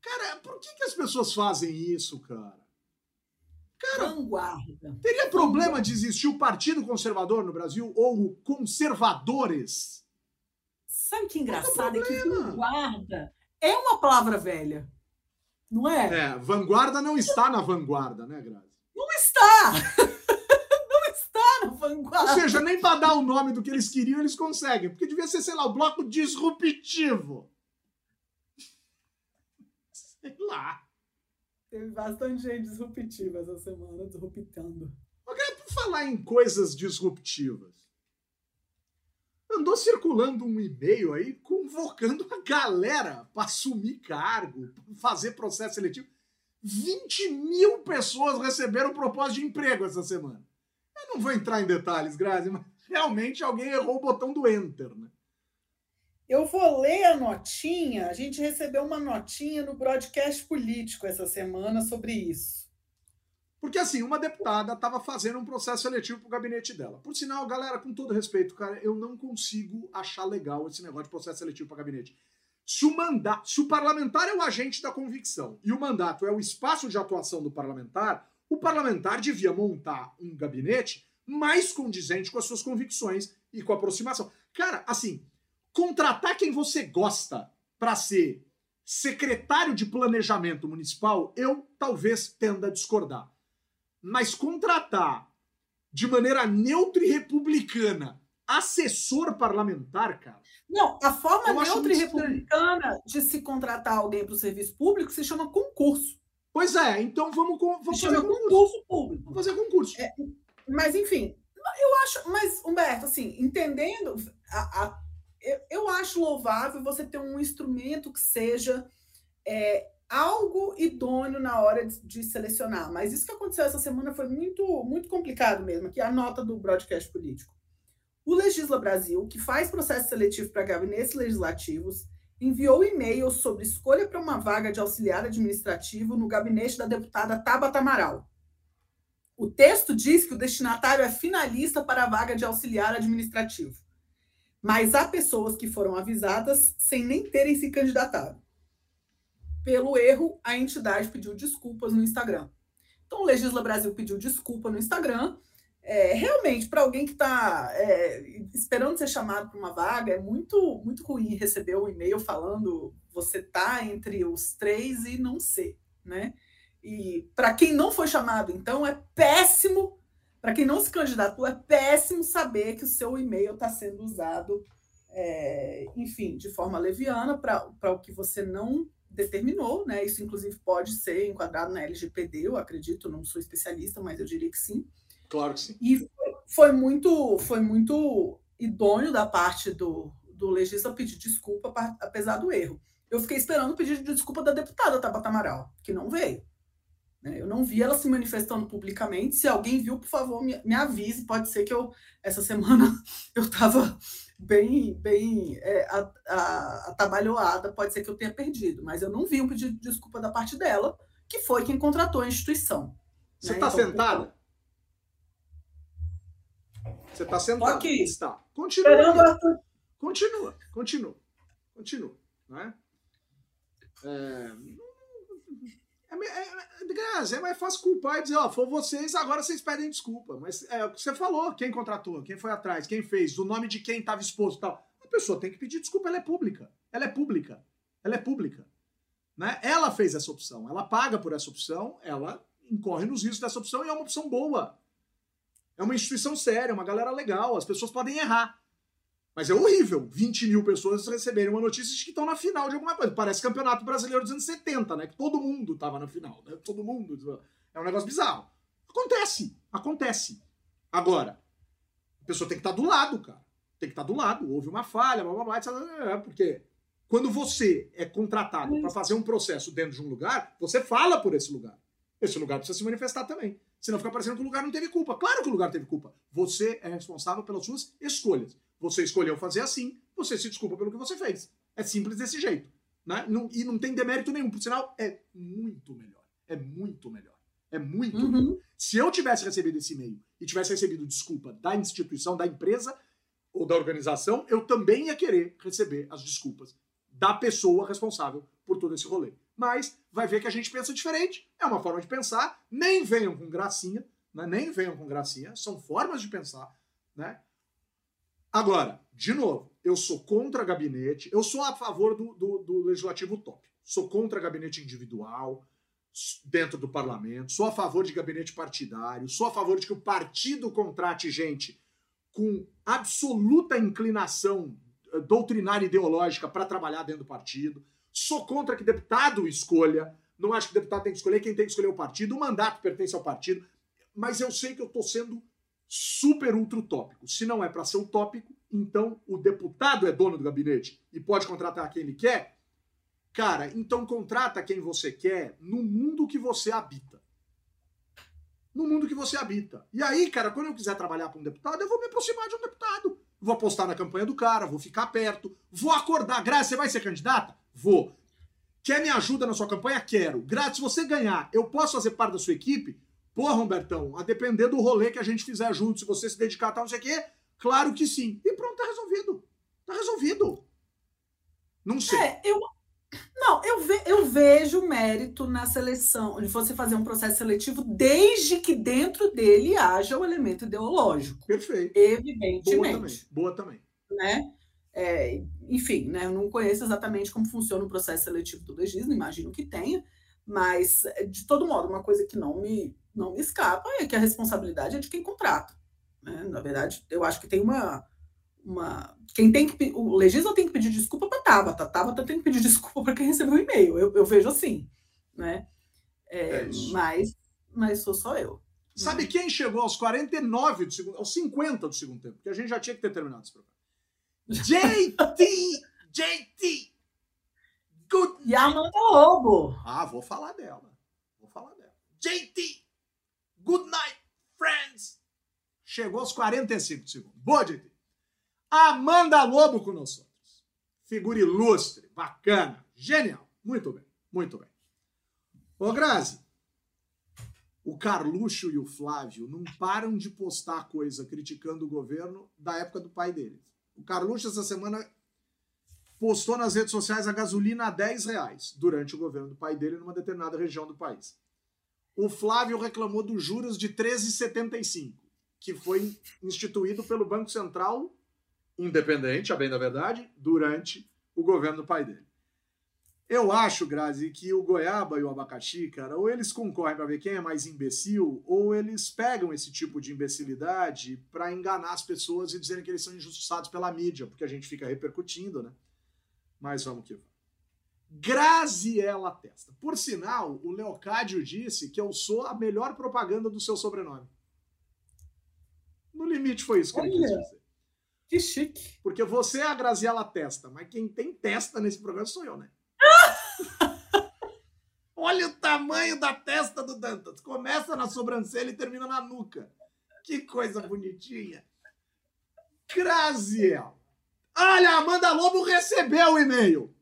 B: Cara, por que, que as pessoas fazem isso, cara?
C: Cara, Vanguarda.
B: Teria problema de existir o Partido Conservador no Brasil ou conservadores?
C: Sabe que engraçado? É que vanguarda é uma palavra velha. Não é?
B: É, vanguarda não está na vanguarda, né, Grazi?
C: Não está! (laughs) não está na vanguarda.
B: Ou seja, nem para dar o nome do que eles queriam, eles conseguem. Porque devia ser, sei lá, o bloco disruptivo. (laughs) Sei lá.
C: Teve bastante gente disruptiva essa semana, disruptando.
B: Agora, por falar em coisas disruptivas, andou circulando um e-mail aí convocando a galera para assumir cargo, fazer processo seletivo. 20 mil pessoas receberam propósito de emprego essa semana. Eu não vou entrar em detalhes, Grazi, mas realmente alguém errou o botão do Enter, né?
C: Eu vou ler a notinha. A gente recebeu uma notinha no broadcast político essa semana sobre isso.
B: Porque, assim, uma deputada estava fazendo um processo seletivo para o gabinete dela. Por sinal, galera, com todo respeito, cara, eu não consigo achar legal esse negócio de processo seletivo para gabinete. Se o, mandato, se o parlamentar é o agente da convicção e o mandato é o espaço de atuação do parlamentar, o parlamentar devia montar um gabinete mais condizente com as suas convicções e com a aproximação. Cara, assim, contratar quem você gosta para ser secretário de planejamento municipal, eu talvez tenda a discordar. Mas contratar de maneira neutra e republicana assessor parlamentar, cara.
C: Não, a forma neutra e republicana de se contratar alguém para o serviço público se chama concurso.
B: Pois é, então vamos, vamos
C: se fazer concurso. concurso público.
B: Vamos fazer concurso.
C: É, mas, enfim, eu acho. Mas, Humberto, assim, entendendo. A, a, eu, eu acho louvável você ter um instrumento que seja é, algo idôneo na hora de, de, selecionar. Mas isso que aconteceu essa semana foi muito, muito complicado mesmo, aqui a nota do broadcast político. O Legisla Brasil, que faz processo seletivo para gabinetes legislativos, enviou e-mail sobre escolha para uma vaga de auxiliar administrativo no gabinete da deputada Tabata Amaral. O texto diz que o destinatário é finalista para a vaga de auxiliar administrativo. Mas há pessoas que foram avisadas sem nem terem se candidatado. Pelo erro, a entidade pediu desculpas no Instagram. Então, o Legisla Brasil pediu desculpa no Instagram. É, realmente, para alguém que está é, esperando ser chamado para uma vaga, é muito, muito ruim receber um e-mail falando você está entre os três e não ser, né? E para quem não foi chamado, então, é péssimo. Para quem não se candidatou, é péssimo saber que o seu e-mail está sendo usado, é, enfim, de forma leviana para o que você não determinou, né? Isso, inclusive, pode ser enquadrado na LGPD, eu acredito, não sou especialista, mas eu diria que sim.
B: Claro que sim.
C: E foi, foi muito, foi muito idôneo da parte do, do legisla pedir desculpa, apesar do erro. Eu fiquei esperando o pedido de desculpa da deputada Tabata Amaral, que não veio. Né? Eu não vi ela se manifestando publicamente. Se alguém viu, por favor, me, me avise. Pode ser que eu, essa semana, (laughs) eu estava bem, bem é, atabalhoada, pode ser que eu tenha perdido, mas eu não vi um pedido de desculpa da parte dela, que foi quem contratou a instituição.
B: Você está né? então, sentada? Você está sentada?
C: Aqui.
B: Está. Continua. Continua, continua, continua. Não é? É, é, é, é, é, mais fácil culpar e dizer, ó, foi vocês, agora vocês pedem desculpa. Mas é o que você falou, quem contratou, quem foi atrás, quem fez, o nome de quem estava exposto e tal. A pessoa tem que pedir desculpa, ela é pública. Ela é pública. Ela é pública. Né? Ela fez essa opção, ela paga por essa opção, ela incorre nos riscos dessa opção e é uma opção boa. É uma instituição séria, uma galera legal, as pessoas podem errar. Mas é horrível 20 mil pessoas receberem uma notícia de que estão na final de alguma coisa. Parece campeonato brasileiro dos anos 70, né? Que todo mundo estava na final, né? Todo mundo. É um negócio bizarro. Acontece, acontece. Agora, a pessoa tem que estar tá do lado, cara. Tem que estar tá do lado. Houve uma falha, blá blá blá, etc. Porque quando você é contratado para fazer um processo dentro de um lugar, você fala por esse lugar. Esse lugar precisa se manifestar também. Senão fica parecendo que o lugar não teve culpa. Claro que o lugar teve culpa. Você é responsável pelas suas escolhas. Você escolheu fazer assim, você se desculpa pelo que você fez. É simples desse jeito. Né? Não, e não tem demérito nenhum. Por sinal, é muito melhor. É muito melhor. É muito uhum. melhor. Se eu tivesse recebido esse e-mail e tivesse recebido desculpa da instituição, da empresa ou da organização, eu também ia querer receber as desculpas da pessoa responsável por todo esse rolê. Mas vai ver que a gente pensa diferente. É uma forma de pensar. Nem venham com gracinha, né? nem venham com gracinha. São formas de pensar, né? Agora, de novo, eu sou contra gabinete, eu sou a favor do, do, do legislativo top. Sou contra gabinete individual dentro do parlamento, sou a favor de gabinete partidário, sou a favor de que o partido contrate gente com absoluta inclinação eh, doutrinária ideológica para trabalhar dentro do partido. Sou contra que deputado escolha. Não acho que deputado tem que escolher, quem tem que escolher é o partido. O mandato pertence ao partido. Mas eu sei que eu estou sendo super ultra utópico. Se não é para ser utópico, então o deputado é dono do gabinete e pode contratar quem ele quer. Cara, então contrata quem você quer no mundo que você habita. No mundo que você habita. E aí, cara, quando eu quiser trabalhar para um deputado, eu vou me aproximar de um deputado. Vou apostar na campanha do cara, vou ficar perto, vou acordar. Graça, você vai ser candidata? Vou. Quer me ajuda na sua campanha? Quero. Se você ganhar, eu posso fazer parte da sua equipe? Porra, Humbertão, a depender do rolê que a gente fizer junto, se você se dedicar a tal, não sei o quê, claro que sim. E pronto, tá resolvido. Tá resolvido. Não sei.
C: É, eu, não, eu, ve, eu vejo mérito na seleção, de você fazer um processo seletivo, desde que dentro dele haja o elemento ideológico.
B: Perfeito.
C: Evidentemente.
B: Boa também. Boa também.
C: Né? É, enfim, né, eu não conheço exatamente como funciona o processo seletivo do legismo, imagino que tenha, mas, de todo modo, uma coisa que não me não me escapa é que a responsabilidade é de quem contrata. Né? Na verdade, eu acho que tem uma. uma quem tem que. O legislador tem que pedir desculpa para a Tabata. A Tabata tem que pedir (laughs) desculpa para quem recebeu o e-mail. Eu, eu vejo assim. Né? É, é mas, mas sou só eu.
B: Sabe quem chegou aos 49 do segundo, aos 50 do segundo tempo? Porque a gente já tinha que ter terminado esse programa. JT! JT!
C: Good. E a Amanda Lobo.
B: Ah, vou falar dela. Vou falar dela. JT! Good night, friends! Chegou aos 45 segundos. Boa, Didi. Amanda Lobo outros. Figura ilustre, bacana, genial. Muito bem, muito bem. Ô, Grazi, o Carluxo e o Flávio não param de postar coisa criticando o governo da época do pai deles. O Carluxo, essa semana, postou nas redes sociais a gasolina a 10 reais durante o governo do pai dele numa determinada região do país o Flávio reclamou dos juros de 13,75, que foi instituído pelo Banco Central independente, a bem da verdade, durante o governo do pai dele. Eu acho, Grazi, que o goiaba e o abacaxi, cara, ou eles concorrem para ver quem é mais imbecil, ou eles pegam esse tipo de imbecilidade para enganar as pessoas e dizerem que eles são injustiçados pela mídia, porque a gente fica repercutindo, né? Mas vamos que vamos. Graziella Testa. Por sinal, o Leocádio disse que eu sou a melhor propaganda do seu sobrenome. No limite foi isso que Olha, ele quis dizer.
C: Que chique.
B: Porque você é a Graziella Testa, mas quem tem testa nesse programa sou eu, né? (laughs) Olha o tamanho da testa do Dantas. Começa na sobrancelha e termina na nuca. Que coisa bonitinha. Graziella. Olha, Amanda Lobo recebeu o e-mail.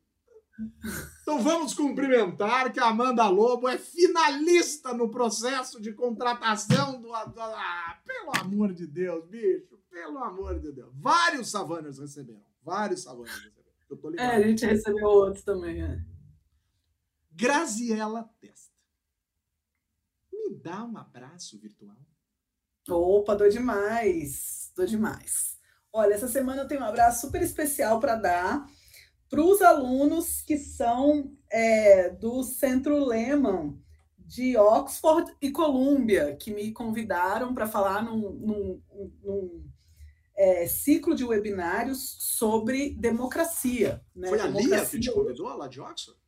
B: Então vamos cumprimentar que a Amanda Lobo é finalista no processo de contratação do. Ah, pelo amor de Deus, bicho, pelo amor de Deus. Vários Savaners receberam. Vários Savaners receberam.
C: É, a gente recebeu outros também, é.
B: Graziela Testa. Me dá um abraço virtual.
C: Opa, dou demais, dou demais. Olha, essa semana eu tenho um abraço super especial para dar para os alunos que são é, do Centro Lehman de Oxford e Columbia, que me convidaram para falar num, num, num é, ciclo de webinários sobre democracia.
B: Né? Foi a
C: democracia.
B: Lia que te convidou lá de Oxford?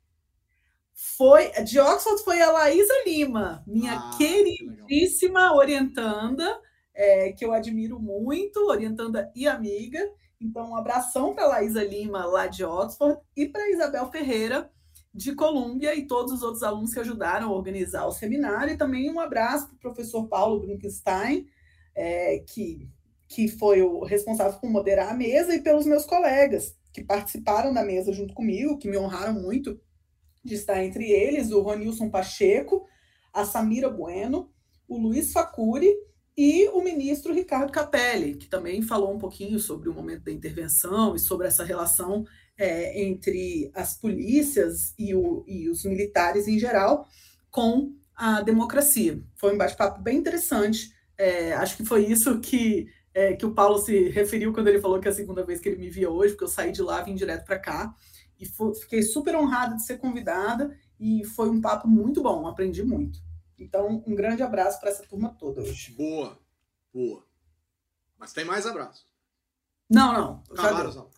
C: Foi, de Oxford foi a Laísa Lima, minha ah, queridíssima que orientanda, é, que eu admiro muito, orientanda e amiga. Então, um abração para Laísa Lima, lá de Oxford, e para Isabel Ferreira, de Colômbia, e todos os outros alunos que ajudaram a organizar o seminário. E também um abraço para o professor Paulo Brinkenstein, é, que que foi o responsável por moderar a mesa, e pelos meus colegas que participaram da mesa junto comigo, que me honraram muito de estar entre eles, o Ronilson Pacheco, a Samira Bueno, o Luiz Facuri e o ministro Ricardo Capelli, que também falou um pouquinho sobre o momento da intervenção e sobre essa relação é, entre as polícias e, o, e os militares em geral com a democracia. Foi um bate-papo bem interessante. É, acho que foi isso que é, que o Paulo se referiu quando ele falou que é a segunda vez que ele me via hoje, porque eu saí de lá, vim direto para cá, e fiquei super honrada de ser convidada, e foi um papo muito bom, aprendi muito. Então, um grande abraço para essa turma toda hoje.
B: Boa, boa. Mas tem mais abraços?
C: Não, não. Acabaram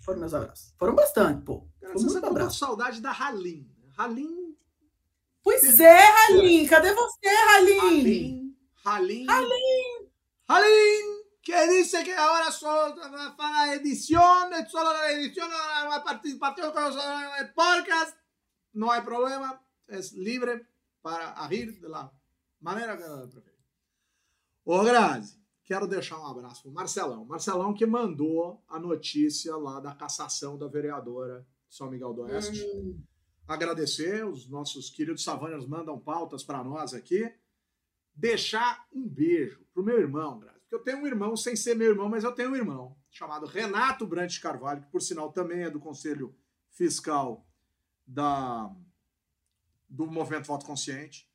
C: foram meus abraços. Foram bastante, pô.
B: Cara, você tá com saudade da Halim. Halim.
C: Pois é, Halim. Cadê você, Halim?
B: Halim. Halim.
C: Halim.
B: Halim. que dice que ahora solo para edición, solo la edición, la participación con el podcast, no hay problema, es libre para agir de la maneira que ela preferir. Ô, Grazi, quero deixar um abraço pro Marcelão. Marcelão que mandou a notícia lá da cassação da vereadora São Miguel do Oeste. Hum. Agradecer, os nossos queridos Savanhas mandam pautas para nós aqui. Deixar um beijo pro meu irmão, Grazi eu tenho um irmão, sem ser meu irmão, mas eu tenho um irmão, chamado Renato Brant Carvalho, que por sinal também é do Conselho Fiscal da, do Movimento Voto Consciente,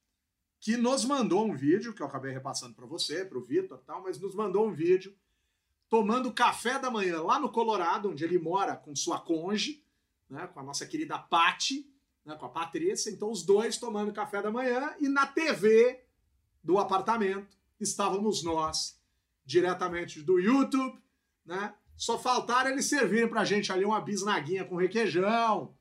B: que nos mandou um vídeo, que eu acabei repassando para você, para o Vitor e tal, mas nos mandou um vídeo tomando café da manhã lá no Colorado, onde ele mora com sua conge, né, com a nossa querida Pati, né, com a Patrícia. Então, os dois tomando café da manhã e na TV do apartamento estávamos nós diretamente do YouTube, né? Só faltaram eles servirem pra gente ali uma bisnaguinha com requeijão,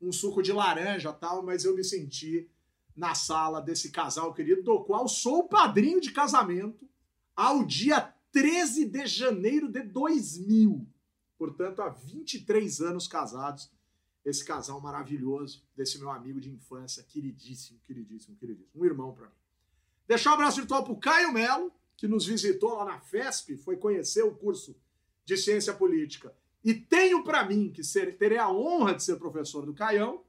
B: um suco de laranja tal, mas eu me senti na sala desse casal querido, do qual sou padrinho de casamento ao dia 13 de janeiro de 2000. Portanto, há 23 anos casados, esse casal maravilhoso, desse meu amigo de infância, queridíssimo, queridíssimo, queridíssimo. Um irmão para mim. Deixar um abraço virtual pro Caio Melo, que nos visitou lá na FESP, foi conhecer o curso de Ciência Política. E tenho para mim que ser, terei a honra de ser professor do Caião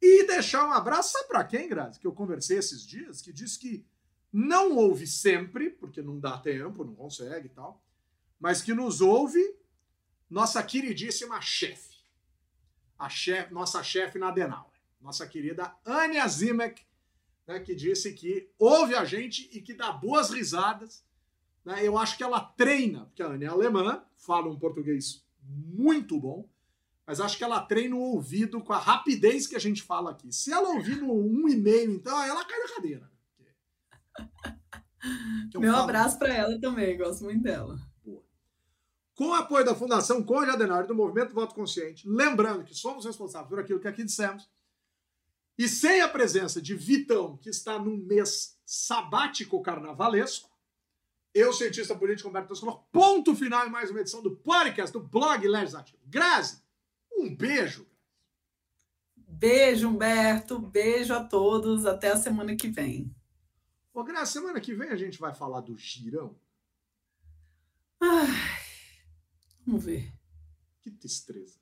B: e deixar um abraço, sabe para quem, Grazi? Que eu conversei esses dias, que disse que não ouve sempre, porque não dá tempo, não consegue e tal, mas que nos ouve nossa queridíssima chefe, a chef, nossa chefe na Adenauer, nossa querida Ania Zimek, né, que disse que ouve a gente e que dá boas risadas. Né? Eu acho que ela treina, porque a Ana é alemã, fala um português muito bom, mas acho que ela treina o ouvido com a rapidez que a gente fala aqui. Se ela ouvir no um e meio, então ela cai na cadeira.
C: Meu abraço para ela também, gosto muito dela.
B: Boa. Com o apoio da Fundação Conde Adenauer do Movimento Voto Consciente, lembrando que somos responsáveis por aquilo que aqui dissemos, e sem a presença de Vitão, que está num mês sabático carnavalesco, eu, cientista político Humberto Toscolo, ponto final em mais uma edição do podcast do blog Legislativo. Grazi, um beijo.
C: Beijo, Humberto. Beijo a todos. Até a semana que vem.
B: Ô, Grazi, semana que vem a gente vai falar do girão.
C: Ai, vamos ver.
B: Que tristeza.